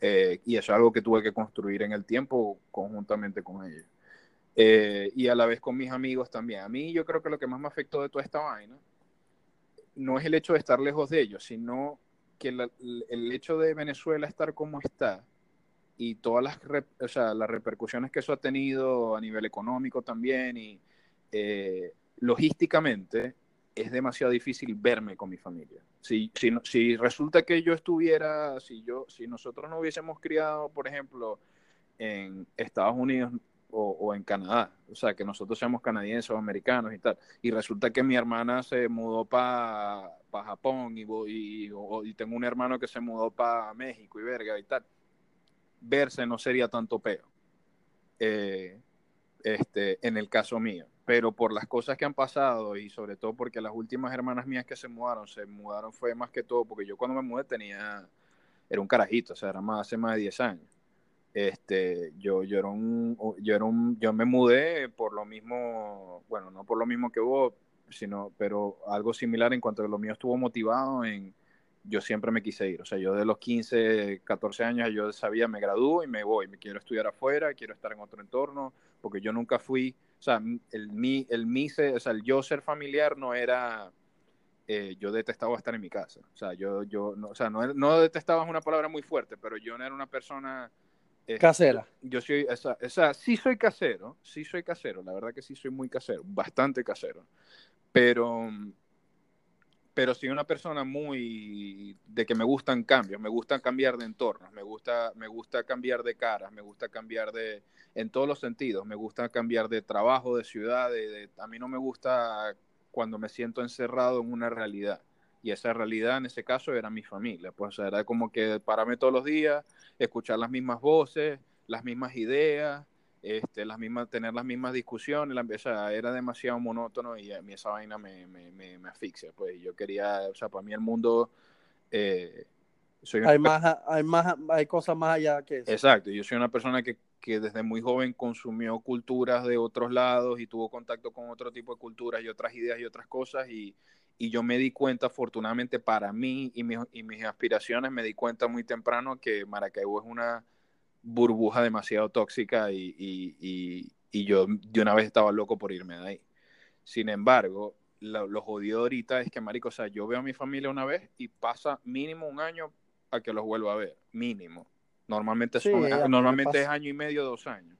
Eh, y eso es algo que tuve que construir en el tiempo conjuntamente con ellos. Eh, y a la vez con mis amigos también. A mí yo creo que lo que más me afectó de toda esta vaina no es el hecho de estar lejos de ellos, sino que el hecho de Venezuela estar como está y todas las, o sea, las repercusiones que eso ha tenido a nivel económico también y eh, logísticamente es demasiado difícil verme con mi familia. Si, si, resulta que yo estuviera, si, yo, si nosotros no hubiésemos criado, por ejemplo, en Estados Unidos o, en Canadá, o sea, que nosotros seamos canadienses o americanos y tal, y resulta que mi hermana se mudó para pa Japón y, y, y, tengo un hermano que se mudó para México y verga y tal, verse no sería tanto peo, eh, este, en el caso mío, pero por las cosas que han pasado y sobre todo porque las últimas hermanas mías que se mudaron, se mudaron fue más que todo, porque yo cuando me mudé tenía, era un carajito, o sea, era más, hace más de 10 años. Este, yo, yo, era un, yo, era un, yo me mudé por lo mismo, bueno, no por lo mismo que vos, sino, pero algo similar en cuanto a lo mío estuvo motivado en, yo siempre me quise ir, o sea, yo de los 15, 14 años yo sabía, me gradúo y me voy, me quiero estudiar afuera, quiero estar en otro entorno, porque yo nunca fui, sea, el mi, el mi, o sea, el yo ser familiar no era, eh, yo detestaba estar en mi casa, o sea, yo, yo, no, o sea, no, no detestaba es una palabra muy fuerte, pero yo no era una persona
este, casera.
Yo soy, esa, esa, sí soy casero, sí soy casero, la verdad que sí soy muy casero, bastante casero, pero, pero soy una persona muy de que me gustan cambios, me gusta cambiar de entornos, me gusta, me gusta cambiar de caras, me gusta cambiar de, en todos los sentidos, me gusta cambiar de trabajo, de ciudad, a mí no me gusta cuando me siento encerrado en una realidad. Y esa realidad en ese caso era mi familia, pues era como que pararme todos los días, escuchar las mismas voces, las mismas ideas, este, las mismas, tener las mismas discusiones, la, era demasiado monótono y a mí esa vaina me, me, me, asfixia, pues yo quería, o sea, para mí el mundo... Eh,
hay, más, hay, más, hay cosas más allá que eso.
Exacto, yo soy una persona que, que desde muy joven consumió culturas de otros lados y tuvo contacto con otro tipo de culturas y otras ideas y otras cosas y, y yo me di cuenta, afortunadamente para mí y, y mis aspiraciones, me di cuenta muy temprano que Maracaibo es una burbuja demasiado tóxica y, y, y, yo de una vez estaba loco por irme de ahí. Sin embargo, lo, jodido ahorita es que, marico, o sea, yo veo a mi familia una vez y pasa mínimo un año a que los vuelva a ver, mínimo. Normalmente, normalmente es año y medio, dos años.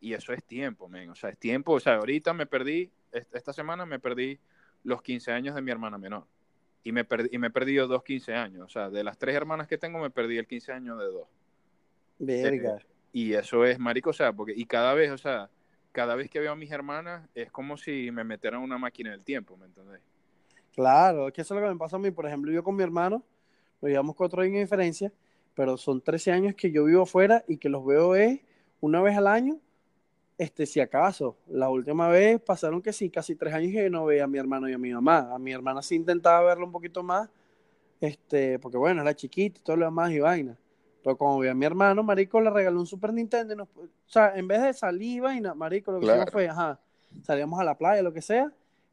Y eso es tiempo, men. O sea, es tiempo. O sea, ahorita me perdí, esta semana me perdí los 15 años de mi hermana menor. Y me, perdí, y me he perdido dos 15 años. O sea, de las tres hermanas que tengo, me perdí el 15 años de dos.
Verga.
y eso es, marico, o sea, porque, y cada vez, o sea, cada vez que veo a mis hermanas es como si me metieran una máquina del tiempo, ¿me entendés?
Claro, es que eso es lo que me pasa a mí. Por ejemplo, yo con mi hermano, nos llevamos cuatro años de diferencia, pero son 13 años que yo vivo afuera y que los veo es una vez al año, este, si acaso. La última vez pasaron que sí, casi tres años que no veía a mi hermano y a mi mamá. A mi hermana sí intentaba verlo un poquito más, este, porque bueno, era chiquita y todo lo demás y vaina. Pero como vi a mi hermano, Marico le regaló un Super Nintendo. Y nos, o sea, en vez de salir y vaina, Marico, lo que
Claro.
hicimos fue, ajá, salíamos a la playa, lo que sea.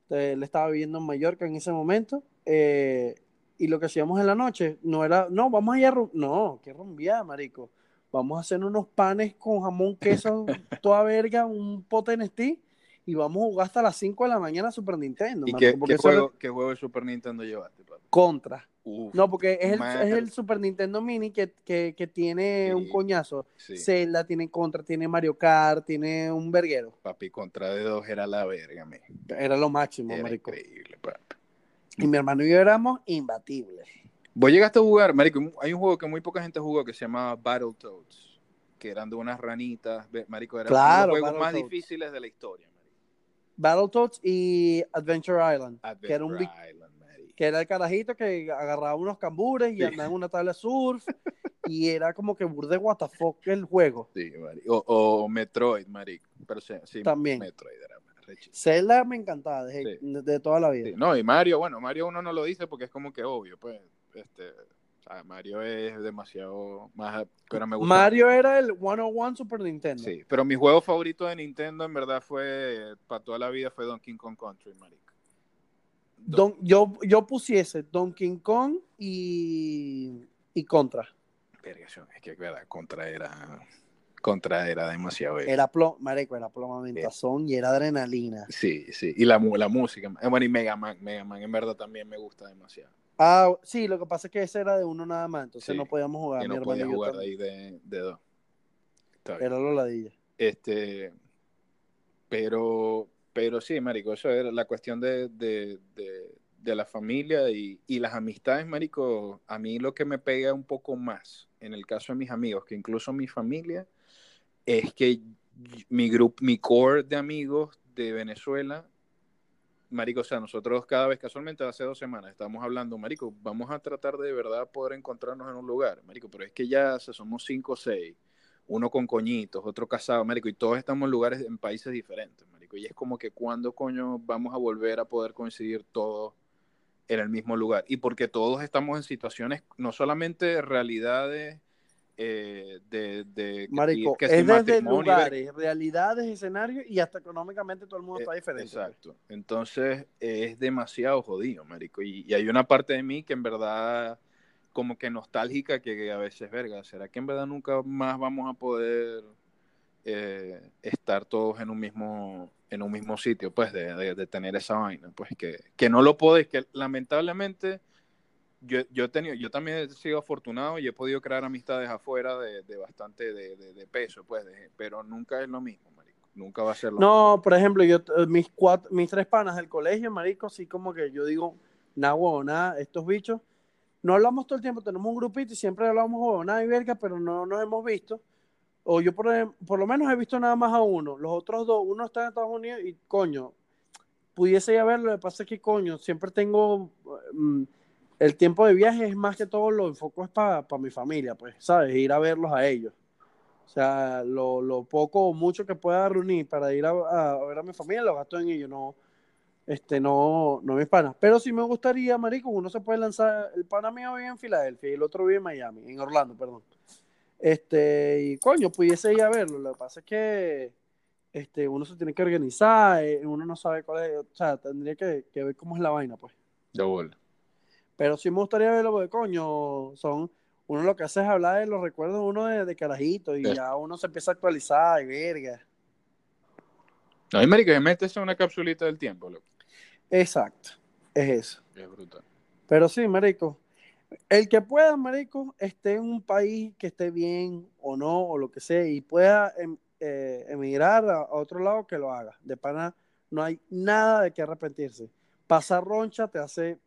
Él estaba viviendo en Mallorca en ese momento. eh, y lo que hacíamos en la noche no era, no, vamos a ir a No, qué rumbear, Marico. Vamos a hacer unos panes con jamón, queso, toda verga, un pote Nestí. Y vamos a jugar hasta las 5 de la mañana Super Nintendo.
¿Y
marico,
qué,
eso era
juego, qué juego de Super Nintendo llevaste, papi?
contra.
Uf,
No, porque es el, es el Super Nintendo Mini que, que, que tiene
Sí.
un coñazo.
sí.
Zelda tiene contra, tiene Mario Kart, tiene un verguero.
Papi, contra de dos era la verga, me.
Era lo máximo,
Era
marico.
increíble, papi.
Y mi hermano y yo éramos imbatibles.
Vos llegaste a jugar, marico, hay un juego que muy poca gente jugó que se llamaba Battletoads, que eran de unas ranitas, marico, eran
Claro,
los juegos más difíciles de la historia, marico.
Battletoads y Adventure Island, que era un
Adventure Island.
Que era el carajito que agarraba unos cambures y
Sí.
andaba en una tabla de surf y era como que burde what the fuck el juego.
Sí. O, o Metroid, marico. Pero sí, sí,
También.
Metroid era.
Zelda me encantaba de,
Sí.
de- toda la vida.
No, y Mario, bueno, Mario uno no lo dice porque es como que obvio, pues. Este, Mario es demasiado más. Pero me gusta.
Mario era el 101 Super Nintendo.
Sí, pero mi juego favorito de Nintendo en verdad fue, para toda la vida, fue Donkey Kong Country, marico.
Don- yo, yo pusiese Donkey Kong y, y Contra.
Verga, es que verdad, Contra era, Contra era demasiado. bello.
Era plo, marico, era plomamintazón y era adrenalina.
Sí, sí, y la, la música, eh, bueno, y Mega Man, Mega Man en verdad también me gusta demasiado.
Ah, sí, lo que pasa es que ese era de uno nada más, entonces
Sí,
no podíamos jugar. mi
no podía
y
jugar
también.
ahí de, de dos.
Era lo ladilla.
Este, pero, pero sí, marico, eso era la cuestión de, de, de, de la familia y, y las amistades, marico. A mí lo que me pega un poco más, en el caso de mis amigos, que incluso mi familia, es que mi grupo, mi core de amigos de Venezuela, marico, o sea, nosotros cada vez, casualmente hace dos semanas, estábamos hablando, marico, vamos a tratar de verdad poder encontrarnos en un lugar, marico, pero es que ya somos cinco o seis uno con coñitos, otro casado, marico, y todos estamos en lugares, en países diferentes, marico, y es como que cuando coño vamos a volver a poder coincidir todos en el mismo lugar, y porque todos estamos en situaciones, no solamente realidades eh, de, de que
Marico,
que si
es desde lugares, realidades, escenarios y hasta económicamente todo el mundo está
eh,
diferente.
Exacto. Entonces eh, es demasiado jodido, marico. Y, y hay una parte de mí que en verdad como que nostálgica que a veces, verga, ¿será que en verdad nunca más vamos a poder eh, estar todos en un mismo en un mismo sitio, pues, de, de- de tener esa vaina, pues, que, que no lo podés, que lamentablemente yo, yo, he tenido, yo también he sido afortunado y he podido crear amistades afuera de, de bastante de, de- de peso, pues, pero nunca es lo mismo, marico. Nunca va a ser lo mismo.
No, por ejemplo, yo eh, mis cuatro, mis tres panas del colegio, marico, sí como que yo digo, nada huevonada, estos bichos, no hablamos todo el tiempo, tenemos un grupito y siempre hablamos huevonada y verga, pero no nos hemos visto. O yo por, por lo menos he visto nada más a uno. Los otros dos, uno está en Estados Unidos y coño, pudiese ir a verlo, lo que pasa es que coño, siempre tengo mm, el tiempo de viaje es más que todo lo enfoco es para mi familia, pues, ¿sabes? Ir a verlos a ellos. O sea, lo, lo poco o mucho que pueda reunir para ir a, a ver a mi familia, lo gasto en ellos, no, este, no, no mis panas. Pero sí me gustaría, marico, uno se puede lanzar, el pana mío vive en Filadelfia y el otro vive en Miami, en Orlando, perdón. Este, y coño, pudiese ir a verlo. Lo que pasa es que este, uno se tiene que organizar, eh, uno no sabe cuál es, o sea, tendría que, que ver cómo es la vaina, pues.
De bola.
Pero sí me gustaría verlo porque, coño, son, uno lo que hace es hablar de los recuerdos de uno de, de carajito y ya uno se empieza a actualizar y verga.
No, y marico, métese en una capsulita del tiempo, loco.
Exacto, es eso.
Es brutal.
Pero sí, marico, el que pueda, marico, esté en un país que esté bien o no, o lo que sea, y pueda em- eh, emigrar a, a otro lado, que lo haga. De pana, no hay nada de qué arrepentirse. Pasar roncha te hace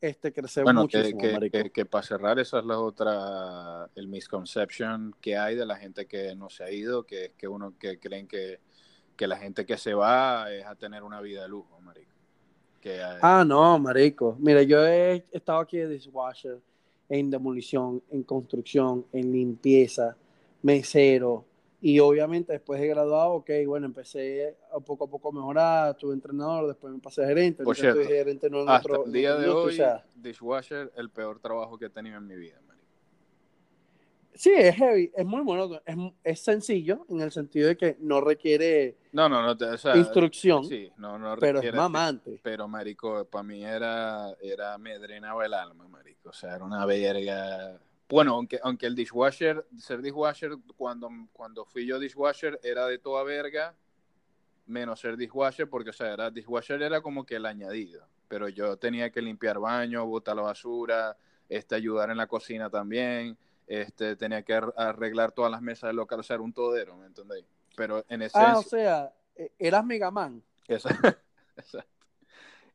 este, crecer
Bueno, que,
muchísimo,
que,
marico.
que, que para cerrar, esa es la otra, el misconception que hay de la gente que no se ha ido, que es que uno que creen que que la gente que se va es a tener una vida de lujo, marico. Que,
Ah, no, marico. Mira, yo he estado aquí de dishwasher, en demolición, en construcción, en limpieza, mesero. Y obviamente después de graduado, ok, bueno, empecé a poco a poco a mejorar, tuve entrenador, después me pasé a gerente,
Por cierto,
gerente en
hasta
otro
el día de hoy,
o sea,
dishwasher, el peor trabajo que he tenido en mi vida.
Sí, es heavy, es muy bueno, es, es sencillo en el sentido de que no requiere
No, no, no, o sea,
instrucción,
sí, no, no
pero es
requiere-
mamante.
Pero, marico, para mí era, era, me drenaba el alma, marico. O sea, era una verga. Bueno, aunque, aunque el dishwasher, ser dishwasher, cuando, cuando fui yo dishwasher, era de toda verga, menos ser dishwasher, porque, o sea, era, dishwasher era como que el añadido. Pero yo tenía que limpiar baño, botar la basura, este, ayudar en la cocina también, este, tenía que ar- arreglar todas las mesas del local, o sea, era un todero, ¿me entendéis? Pero en esencia...
Ah, o sea, eh, eras Megaman.
Exacto.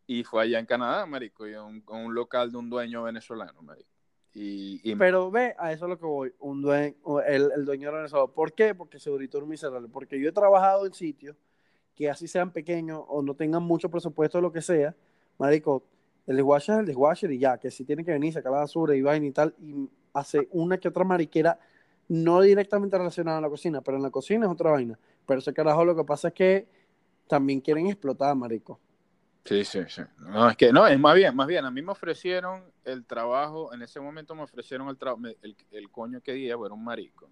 Y fue allá en Canadá, marico, y a un, a un local de un dueño venezolano, marico. Y, y-
Pero ve, a eso es lo que voy. Un duen- el, el dueño venezolano. ¿Por qué? Porque segurito un miserable. Porque yo he trabajado en sitios que así sean pequeños o no tengan mucho presupuesto o lo que sea. Marico, el dishwasher es el dishwasher y ya, que si tiene que venir, sacar la basura y vaina y tal, y hace una que otra mariquera, no directamente relacionada a la cocina, pero en la cocina es otra vaina. Pero ese carajo lo que pasa es que también quieren explotar, marico.
Sí, sí, sí. No, es que no, es más bien, más bien, a mí me ofrecieron el trabajo, en ese momento me ofrecieron el trabajo, el, el coño que día, era un marico.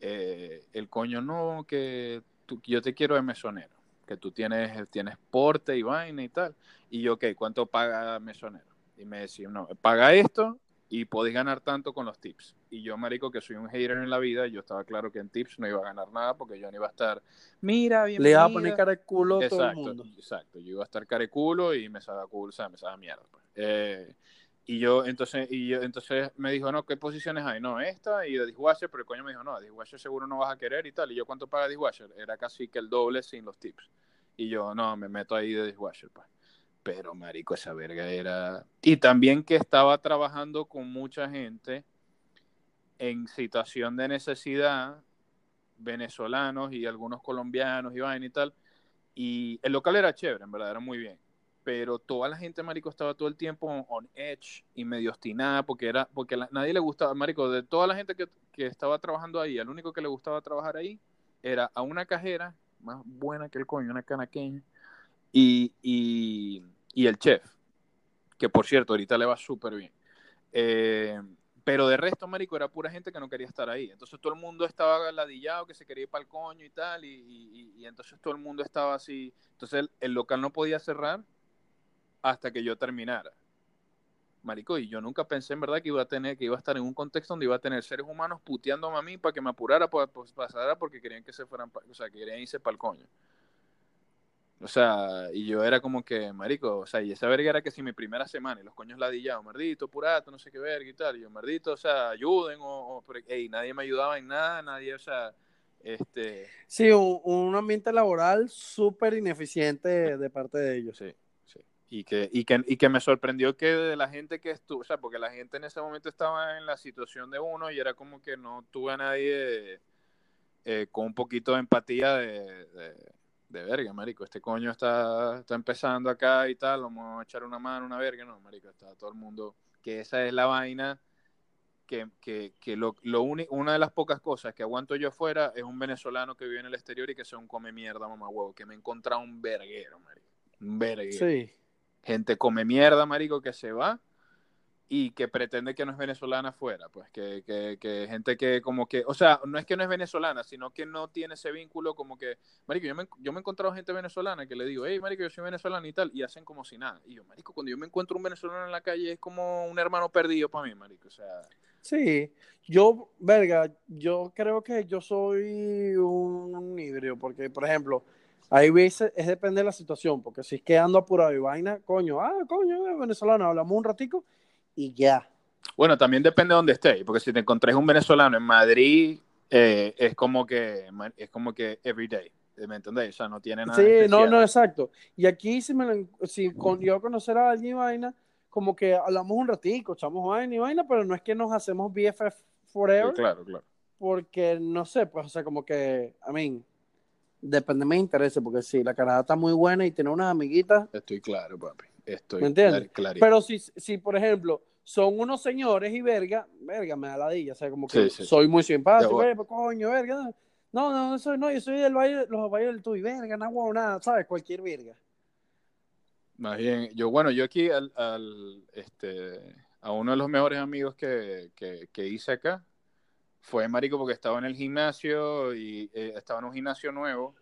Eh, el coño no, que tú- yo te quiero de mesonero, que tú tienes, tienes porte y vaina y tal. Y yo, ok, ¿cuánto paga mesonero? Y me decía, no, paga esto y podéis ganar tanto con los tips. Y yo, marico, que soy un hater en la vida, yo estaba claro que en tips no iba a ganar nada porque yo no iba a estar, mira, bien.
Le vas a poner cara de culo a todo el
Exacto,
mundo.
exacto. Yo iba a estar careculo y me sabe culo, o sea, me sabe mierda. pues. Eh, y yo, entonces, y yo, entonces me dijo, no, ¿qué posiciones hay? No, esta y de dishwasher, pero el coño me dijo, no, de dishwasher seguro no vas a querer y tal. Y yo, ¿cuánto paga dishwasher? Era casi que el doble sin los tips. Y yo, no, me meto ahí de dishwasher, pues. Pero, marico, esa verga era... Y también que estaba trabajando con mucha gente en situación de necesidad, venezolanos y algunos colombianos y vaina y tal. Y el local era chévere, en verdad, era muy bien. Pero toda la gente, marico, estaba todo el tiempo on, edge y medio obstinada porque era porque la- nadie le gustaba, marico, de toda la gente que, que estaba trabajando ahí, al único que le gustaba trabajar ahí era a una cajera más buena que el coño, una canaqueña, y, y, y el chef, que por cierto, ahorita le va súper bien. Eh, pero de resto, marico, era pura gente que no quería estar ahí. Entonces todo el mundo estaba ladillado, que se quería ir para el coño y tal, y, y- entonces todo el mundo estaba así. Entonces el, local no podía cerrar hasta que yo terminara. Marico, y yo nunca pensé en verdad que iba a tener, que iba a estar en un contexto donde iba a tener seres humanos puteándome a mí para que me apurara, pues, pasara porque querían que se fueran, o sea, querían irse para el coño. O sea, y yo era como que, marico, o sea, y esa verga era que si mi primera semana y los coños ladillados, merdito, purato, no sé qué verga y tal, y yo, merdito, o sea, ayuden, o, o pero, ey, nadie me ayudaba en nada, nadie, o sea, este,
Sí, un, un ambiente laboral súper ineficiente de, de parte de ellos.
sí, sí. Y que, y, que, y que me sorprendió que de la gente que estuvo, o sea, porque la gente en ese momento estaba en la situación de uno y era como que no tuve a nadie eh, con un poquito de empatía de, de, de verga, marico. Este coño está, está empezando acá y tal, vamos a echar una mano, una verga. No, marico, está todo el mundo. Que esa es la vaina que, que, que lo, lo uni- una de las pocas cosas que aguanto yo afuera es un venezolano que vive en el exterior y que sea un come mierda, mamá huevo, que me he encontrado un verguero, marico. Un verguero.
Sí.
Gente come mierda, marico, que se va y que pretende que no es venezolana afuera, pues que, que, que gente que como que, o sea, no es que no es venezolana, sino que no tiene ese vínculo como que, marico, yo me, yo me he encontrado gente venezolana que le digo, hey, marico, yo soy venezolano y tal, y hacen como si nada. Y yo, marico, cuando yo me encuentro un venezolano en la calle es como un hermano perdido para mí, marico, o sea,
Sí, yo, verga, yo creo que yo soy un híbrido, porque, por ejemplo, hay veces, es depende de la situación, porque si es que ando apurado y vaina, coño, ah, coño, venezolano, hablamos un ratico y ya.
Bueno, también depende de dónde estés, porque si te encontrás un venezolano en Madrid, eh, es como que es como que everyday, ¿me entendéis? O sea, no tiene nada
Sí, no, no, exacto. Y aquí, si, me si con, yo conocer a alguien y vaina, como que hablamos un ratico, echamos vaina y vaina, pero no es que nos hacemos BFF
Sí,
forever,
claro, claro.
porque no sé, pues, o sea, como que, I mean, Depende de mis intereses, porque sí, la caraja está muy buena y tiene unas amiguitas.
Estoy claro, papi. Estoy
¿Me entiendes?
clar-.
Pero si, si, por ejemplo, son unos señores y verga, verga, me da ladilla, o sea, como que
Sí, sí,
soy muy simpático,
De
verga, coño, verga. No, no, no soy, no, yo soy del valle, los valles del Tuy, verga, no nada, ¿sabes? Cualquier verga.
Más bien, yo, bueno, yo aquí al, al, este, a uno de los mejores amigos que, que, que hice acá fue marico porque estaba en el gimnasio y eh, estaba en un gimnasio nuevo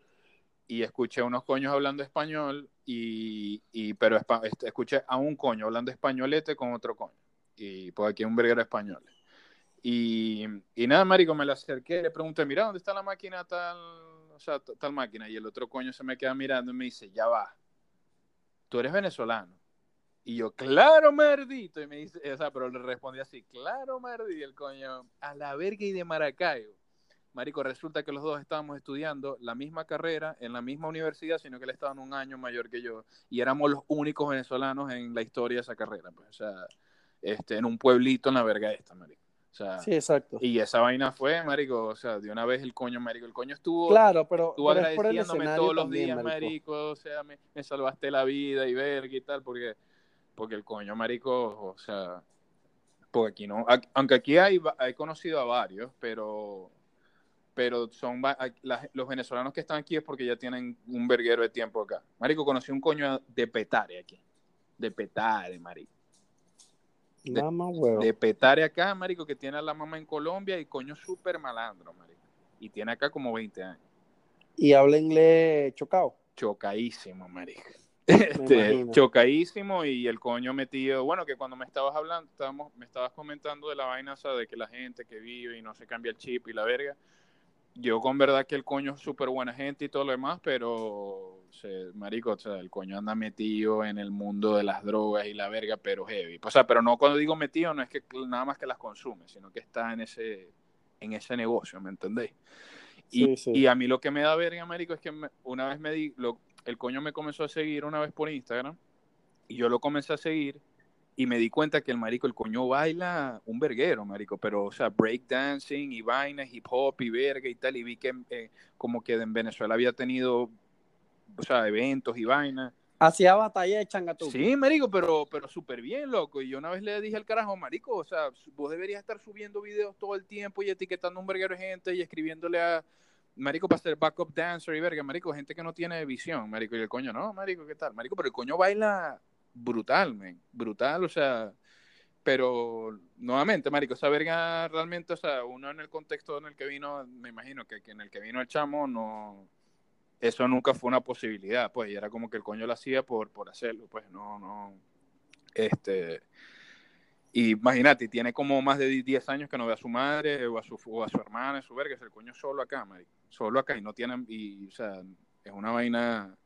y escuché a unos coños hablando español y, y pero este, escuché a un coño hablando españolete con otro coño y pues aquí un verguero español y, y nada marico me le acerqué le pregunté mira dónde está la máquina tal o sea tal máquina y el otro coño se me queda mirando y me dice ya va tú eres venezolano y yo, claro, merdito. Y me dice, o sea, pero le respondí así, claro, merdito. Y el coño, a la verga y de Maracaibo. Marico, resulta que los dos estábamos estudiando la misma carrera en la misma universidad, sino que él estaba un año mayor que yo. Y éramos los únicos venezolanos en la historia de esa carrera. Pues, o sea, este, en un pueblito en la verga esta, marico. O sea,
Sí, exacto.
y esa vaina fue, marico, o sea, de una vez el coño, marico. El coño estuvo
Claro, pero,
tú
pero
agradeciéndome todos los
también,
días,
marico.
marico. o sea, me, me salvaste la vida y verga y tal, porque, porque el coño, marico, o sea, porque aquí no, aunque aquí hay, he conocido a varios, pero, pero son, los venezolanos que están aquí es porque ya tienen un verguero de tiempo acá. Marico, conocí un coño de Petare aquí, de Petare, marico. De-
Mamá huevo.
De Petare acá, marico, que tiene a la mamá en Colombia y coño súper malandro, marico. Y tiene acá como 20 años.
Y habla inglés chocado.
chocadísimo, marico. Este, chocadísimo y el coño metido, bueno, que cuando me estabas hablando, estábamos, me estabas comentando de la vaina, o sea, de que la gente que vive y no se cambia el chip y la verga, yo con verdad que el coño es súper buena gente y todo lo demás, pero, marico, o sea, el coño anda metido en el mundo de las drogas y la verga, pero heavy. O sea, pero no cuando digo metido, no es que nada más que las consume, sino que está en ese, en ese negocio, ¿me entendéis? Y,
Sí, sí.
y a mí lo que me da verga, marico, es que me- una vez me di, lo, el coño me comenzó a seguir una vez por Instagram y yo lo comencé a seguir y me di cuenta que el marico, el coño baila un verguero, marico, pero, o sea, breakdancing y vaina, hip hop y verga y tal, y vi que eh, como que en Venezuela había tenido, o sea, eventos y vaina.
Hacía batalla de changatú.
Sí, marico, pero, pero súper bien, loco. Y yo una vez le dije al carajo, marico, o sea, vos deberías estar subiendo videos todo el tiempo y etiquetando un verguero de gente y escribiéndole a, marico, para ser backup dancer y verga, marico, gente que no tiene visión, marico. Y el coño, no, marico, ¿qué tal? Marico, pero el coño baila brutal, men, brutal, o sea, pero nuevamente, marico, esa verga realmente, o sea, uno en el contexto en el que vino, me imagino que, que en el que vino el chamo, no, eso nunca fue una posibilidad, pues, y era como que el coño lo hacía por, por hacerlo, pues, no, no, este, y imagínate, tiene como más de 10 años que no ve a su madre o a su, o a su hermana, su verga, es el coño solo acá, marico, solo acá, y no tienen, y, o sea, es una vaina,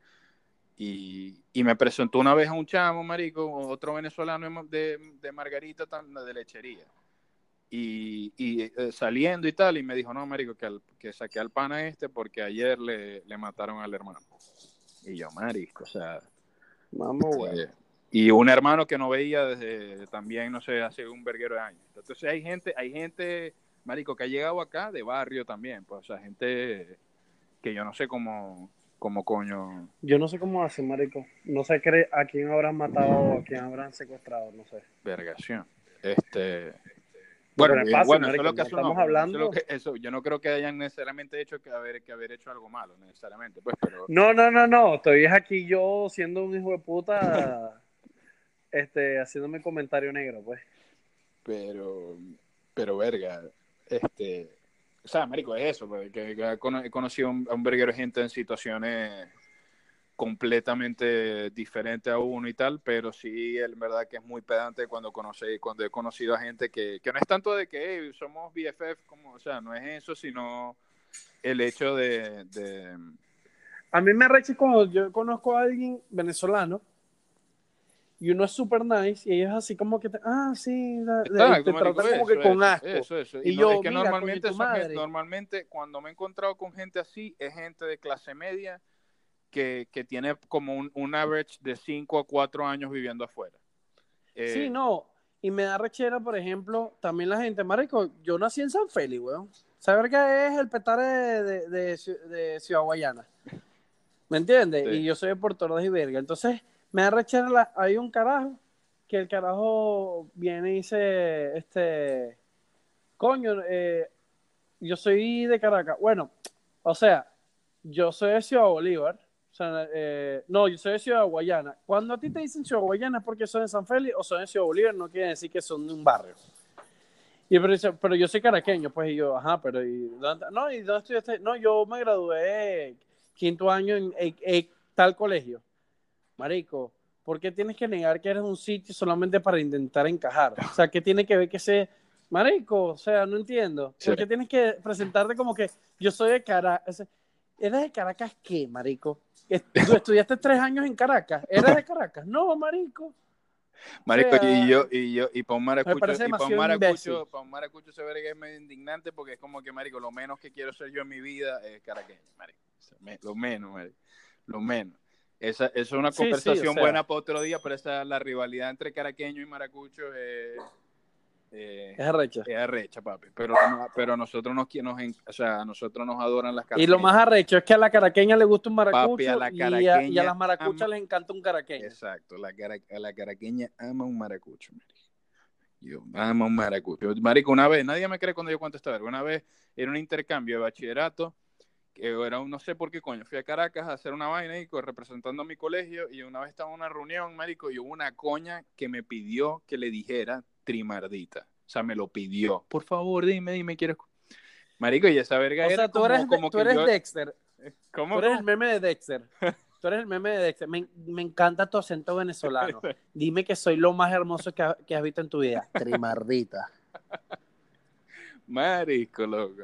y, y me presentó una vez a un chamo, marico, otro venezolano de, de Margarita, de lechería, y, y, eh, saliendo y tal, y me dijo, no, marico, que, al- que saqué al pana este porque ayer le, le mataron al hermano. Y yo, marico, o sea,
Mamá huevo.
eh, y un hermano que no veía desde también, no sé, hace un verguero de años. Entonces hay gente, hay gente, marico, que ha llegado acá de barrio también, pues, o sea, gente que yo no sé cómo, cómo coño.
Yo no sé cómo hacen, marico. No sé qué- a quién habrán matado o a quién habrán secuestrado, no sé.
vergación. Este.
Bueno, es
eh,
fácil,
bueno, eso
marico,
es lo que
estamos
eso es
hablando-
que- eso, yo no creo que hayan necesariamente hecho que haber, que haber hecho algo malo, necesariamente, pues, pero.
No, no, no, no. Estoy aquí yo siendo un hijo de puta, este, haciéndome comentario negro, pues.
pero pero verga este o sea marico es eso pues, que, he cono- he conocido a un verguero gente en situaciones completamente diferentes a uno y tal pero sí en verdad que es muy pedante cuando conocí cuando he conocido a gente que, que no es tanto de que "Hey, somos BFF como o sea no es eso sino el hecho de, de
A mí me arrecha cuando yo conozco a alguien venezolano y uno es super nice y ellos así como que, te- ah, sí, de-
Exacto,
te tratan como que
eso,
con
eso,
asco.
Eso, eso.
Y
Y, no,
yo,
es que
mira,
normalmente, son gente- normalmente cuando me he encontrado con gente así, es gente de clase media que, que tiene como un, un average de 5 a 4 años viviendo afuera. Eh,
Sí, no. Y me da rechera, por ejemplo, también la gente, marico, yo nací en San Félix, weón. Saber que es el petare de, de, de, Ci- de Ciudad Guayana. ¿Me entiendes?
Sí.
Y yo soy de Puerto Ordaz y Verga. Entonces, me da rechera la- hay un carajo que el carajo viene y dice, este, coño, eh, yo soy de Caracas. Bueno, o sea, yo soy de Ciudad Bolívar. Eh, no, yo soy de Ciudad Guayana. Cuando a ti te dicen Ciudad Guayana es porque son de San Félix o son de Ciudad Bolívar, no quiere decir que son de un barrio. Y pero, pero yo soy caraqueño, pues, y yo, ajá, pero ¿y dónde, no, ¿y dónde estudiaste? No, yo me gradué quinto año en tal colegio. Marico, ¿por qué tienes que negar que eres un sitio solamente para intentar encajar? O sea, ¿qué tiene que ver que sea... Marico, o sea, no entiendo.
Sí.
¿Por qué tienes que presentarte como que yo soy de Caracas? ¿Eres de Caracas qué, marico? ¿Est- ¿Tú estudiaste tres años en Caracas? ¿Eres de Caracas? No, marico.
Marico,
O sea,
y yo, y yo, y para un maracucho, y para un maracucho, un se ve que es medio indignante porque es como que, marico, lo menos que quiero ser yo en mi vida es caraqueño, marico. O sea, me- lo menos, marico. Lo menos. Esa, eso es una
Sí, sí, o
conversación
sea.
buena para otro día, pero esa, la rivalidad entre caraqueño y maracucho es, eh,
Es arrecha.
es arrecha, papi. Pero, pero a nosotros nos, nos, o sea, a nosotros nos adoran las
Y
caraqueñas.
lo más arrecho es que a la caraqueña le gusta un maracucho
Papi, a la
y, a, y a las maracuchas
ama-
les encanta un caraqueño.
Exacto, la, cara, a la caraqueña ama un maracucho, marico. Yo amo un maracucho. Marico, una vez, nadie me cree cuando yo cuento esta verga. Una vez era un intercambio de bachillerato, que era un, no sé por qué coño, fui a Caracas a hacer una vaina y representando a mi colegio y una vez estaba en una reunión, marico, y hubo una coña que me pidió que le dijera trimardita. O sea, me lo pidió. Por favor, dime, dime, quiero... escu-". Marico, y esa verga
O
era
sea, tú
como,
eres,
como
tú
que
eres
yo-
Dexter.
¿Cómo,
Tú eres el meme de Dexter. Tú eres el meme de Dexter. Me, me encanta tu acento venezolano. Dime que soy lo más hermoso que, ha- que has visto en tu vida. Trimardita.
Marico, loco.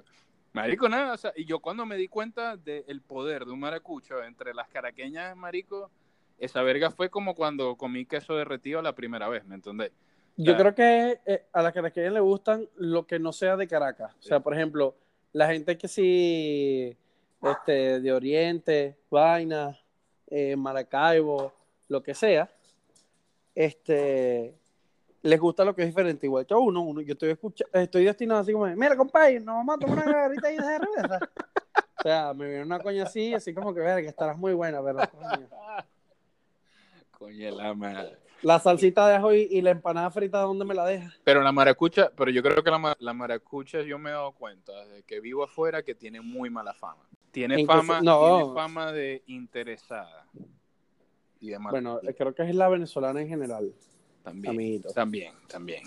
Marico, nada, o sea, y yo cuando me di cuenta del poder de un maracucho entre las caraqueñas, marico, esa verga fue como cuando comí queso derretido la primera vez, ¿me entendés?
Yo creo que eh, a las caraqueñas le gustan lo que no sea de Caracas. O sea, por ejemplo, la gente que sí, este, de Oriente, Vaina, eh, Maracaibo, lo que sea, este, les gusta lo que es diferente, igual que a uno. uno yo estoy, escucha- estoy destinado así como, mira, compadre, nos vamos a tomar una garrita ahí de cerveza. O sea, me viene una coña así, así como que, verga, estarás muy buena, pero coño.
Coño, la madre.
La salsita de ajo y, y la empanada frita, ¿dónde me la dejas?
Pero la maracucha, pero yo creo que la, la maracucha, yo me he dado cuenta desde que vivo afuera que tiene muy mala fama. Tiene
¿En qué
fama,
no.
tiene fama de interesada. Y de mal-
Bueno, creo que es la venezolana en general,
también, también, también.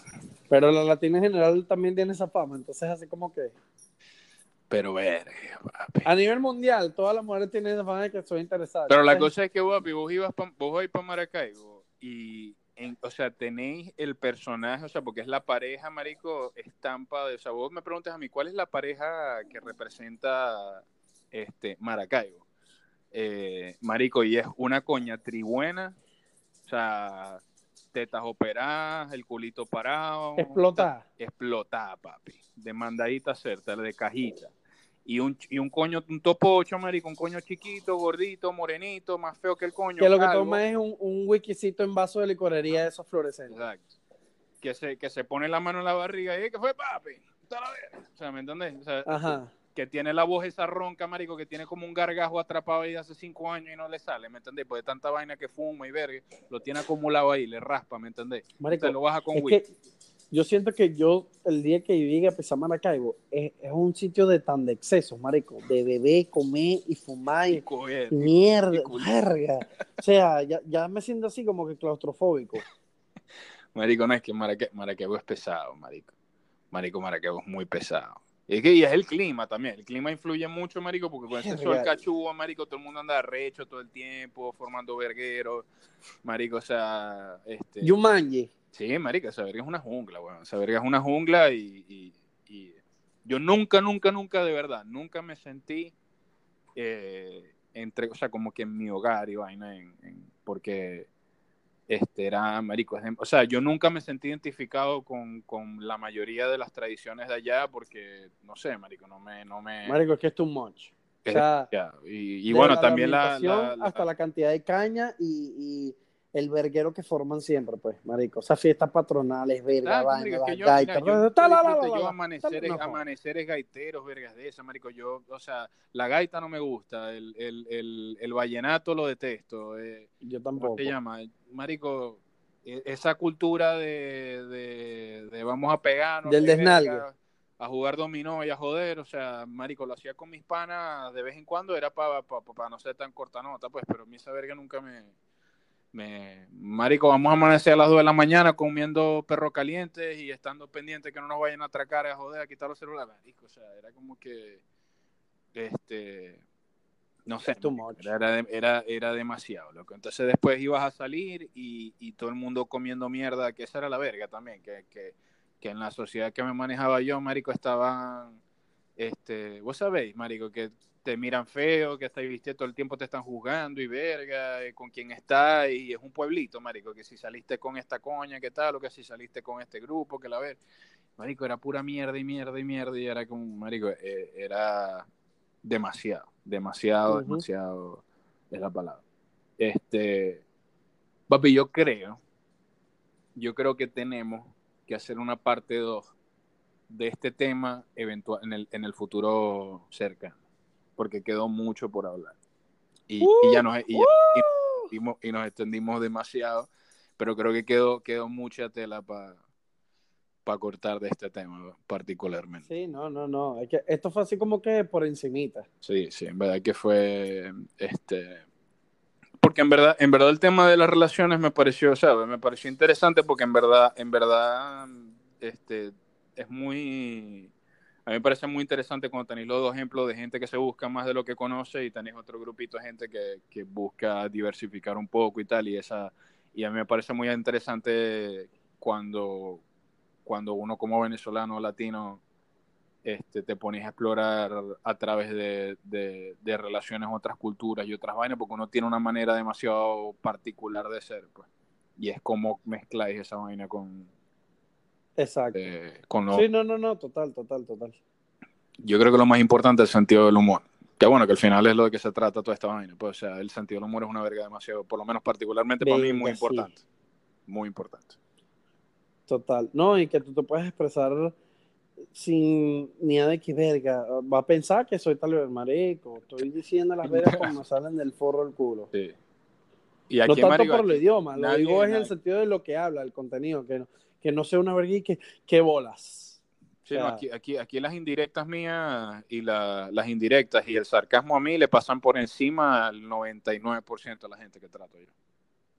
Pero la latina en general también tiene esa fama, entonces así como que
Pero papi.
a nivel mundial todas las mujeres tienen esa fama de que soy interesada.
Pero la cosa es que, papi, vos ibas pa- vos vais para Maracaibo y, en- o sea, tenéis el personaje, o sea, porque es la pareja, marico, estampa de, o sea, vos me preguntas a mí, ¿cuál es la pareja que representa este Maracaibo? Eh, marico, y es una coña tribuena, o sea, tetas operadas, el culito parado.
Explota.
Explotada, papi. De mandadita certa, de cajita. Y un, y un coño, un topo ocho, marico, un coño chiquito, gordito, morenito, más feo que el coño.
que lo que
calvo.
toma es un, un wikisito en vaso de licorería de esos fluorescentes.
Exacto. Que se, que se pone la mano en la barriga y ¿qué fue, papi? La. O sea, ¿me entendés? O sea,
Ajá.
Que tiene la voz esa ronca, marico, que tiene como un gargajo atrapado ahí hace cinco años y no le sale, ¿me entendés? Pues de tanta vaina que fuma y verga, lo tiene acumulado ahí, le raspa, ¿me entendés?
Marico,
Te lo baja con
que yo siento que yo, el día que llegue a pisar Maracaibo, es, es un sitio de tan de excesos, marico, de beber, comer y fumar y
Coger.
mierda,
y
verga. O sea, ya, ya me siento así como que claustrofóbico.
Marico, no es que Maraque- Maracaibo es pesado, marico. Marico, Maracaibo es muy pesado. Y es que y es el clima también. El clima influye mucho, marico, porque con ese sol cachudo, marico, todo el mundo anda recho todo el tiempo, formando vergueros. Marico, o sea, este...
Yumanji.
Sí, marico, esa verga es una jungla, weón. Esa verga es una jungla y, y- y yo nunca, nunca, nunca, de verdad, nunca me sentí eh, entre, o sea, como que en mi hogar y vaina, en, en- porque este era, marico, es de- o sea, yo nunca me sentí identificado con, con la mayoría de las tradiciones de allá porque, no sé, marico, no me, no me,
Marico, es que es too much. o sea,
y, bueno,
la
también la,
alimentación
la- la-
hasta la cantidad de caña y, y el verguero que forman siempre, pues, marico. Esas fiestas patronales, verga, vaina, gaitas,
yo, yo amaneceres,
no
amaneceres gaiteros, vergas de esas, marico, yo, o sea, la gaita no me gusta, el, el, el, el vallenato lo detesto, eh,
Yo
¿cómo
tampoco.
se llama? Marico, e- esa cultura de, de, de vamos a pegarnos,
Del desnalgue.
a jugar dominó y a joder, o sea, marico, lo hacía con mis panas de vez en cuando, era para no ser tan cortanota, pues, pero a mí esa verga nunca me, me... Marico, vamos a amanecer a las 2 de la mañana comiendo perros calientes y estando pendientes que no nos vayan a atracar, a joder, a quitar los celulares, marico, o sea, era como que, este... No sé, era, era, era demasiado, loco. Entonces después ibas a salir y, y todo el mundo comiendo mierda, que esa era la verga también, que, que, que en la sociedad que me manejaba yo, marico, estaban, este, vos sabéis, marico, que te miran feo, que estáis vistiendo todo el tiempo te están juzgando y verga, y con quién estás, y es un pueblito, marico, que si saliste con esta coña, que tal, o que si saliste con este grupo, que la ver, marico, era pura mierda y mierda y mierda, y era como, marico, eh, era demasiado, demasiado, demasiado, es la palabra. Este, papi, yo creo, yo creo que tenemos que hacer una parte 2 de este tema eventual en el, en el futuro cercano, porque quedó mucho por hablar. Y, y ya nos, y, ya- y nos extendimos- y nos extendimos demasiado, pero creo que quedó, quedó mucha tela para cortar de este tema particularmente.
Sí, no, no, no. Es que esto fue así como que por encimita.
Sí, sí, en verdad que fue este porque en verdad, en verdad el tema de las relaciones me pareció, ¿sabes? Me pareció interesante porque en verdad, en verdad, este es muy a mí me parece muy interesante cuando tenéis los dos ejemplos de gente que se busca más de lo que conoce y tenéis otro grupito de gente que, que busca diversificar un poco y tal, y esa, y a mí me parece muy interesante cuando, cuando uno como venezolano latino este, te pones a explorar a través de, de, de relaciones otras culturas y otras vainas, porque uno tiene una manera demasiado particular de ser, pues. Y es como mezcláis esa vaina con,
Exacto.
eh, con lo...
Sí, no, no, no, total, total, total.
Yo creo que lo más importante es el sentido del humor. Que bueno, que al final es lo de que se trata toda esta vaina. Pues, o sea, el sentido del humor es una verga demasiado, por lo menos particularmente para mí, muy
sí.
importante. Muy importante.
Total. No, y que tú te puedes expresar sin ni de que verga. Va a pensar que soy tal vez marico. Estoy diciendo las vergas como me salen del forro del culo.
Sí. Y
no
aquí,
tanto
marico,
por el idioma, lo digo es en el sentido de lo que habla, el contenido, que no, que no sea una verga y que, que bolas.
Sí, no,
O sea,
aquí, aquí, aquí las indirectas mías y la- las indirectas y el sarcasmo a mí le pasan por encima al 99% de la gente que trato yo.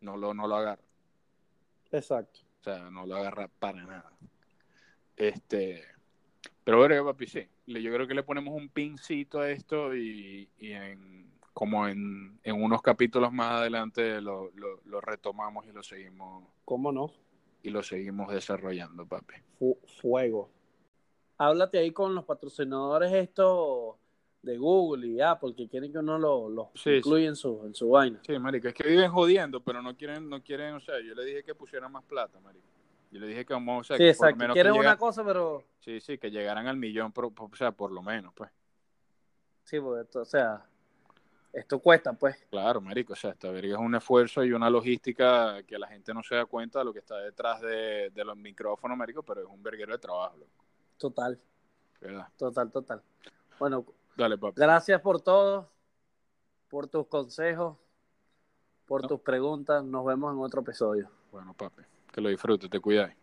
No lo, no lo agarra.
Exacto.
O sea, no lo agarra para nada. Este, pero bueno, papi, sí. Yo creo que le ponemos un pincito a esto y, y en, como en, en unos capítulos más adelante lo, lo, lo retomamos y lo seguimos
¿Cómo no?
Y lo seguimos desarrollando, papi.
Fu- fuego. Háblate ahí con los patrocinadores estos de Google y Apple que quieren que uno lo, lo
Sí,
incluya en su, en su vaina.
Sí, marico, es que viven jodiendo, pero no quieren, no quieren, o sea, yo le dije que pusieran más plata, marico. Yo le dije que vamos, o sea,
sí,
que por lo menos
Quieren
que
una cosa, pero
sí, sí, que llegaran al millón, por- por- o sea, por lo menos, pues.
sí, porque esto, o sea, esto cuesta, pues.
Claro, marico, o sea, esta verga es un esfuerzo y una logística que la gente no se da cuenta de lo que está detrás de, de los micrófonos, marico, pero es un verguero de trabajo, loco,
Total,
¿verdad?
total, total. Bueno,
Dale, papi.
gracias por todo, por tus consejos, por
No.
tus preguntas. Nos vemos en otro episodio.
Bueno, papi, que lo disfrutes, te cuidáis.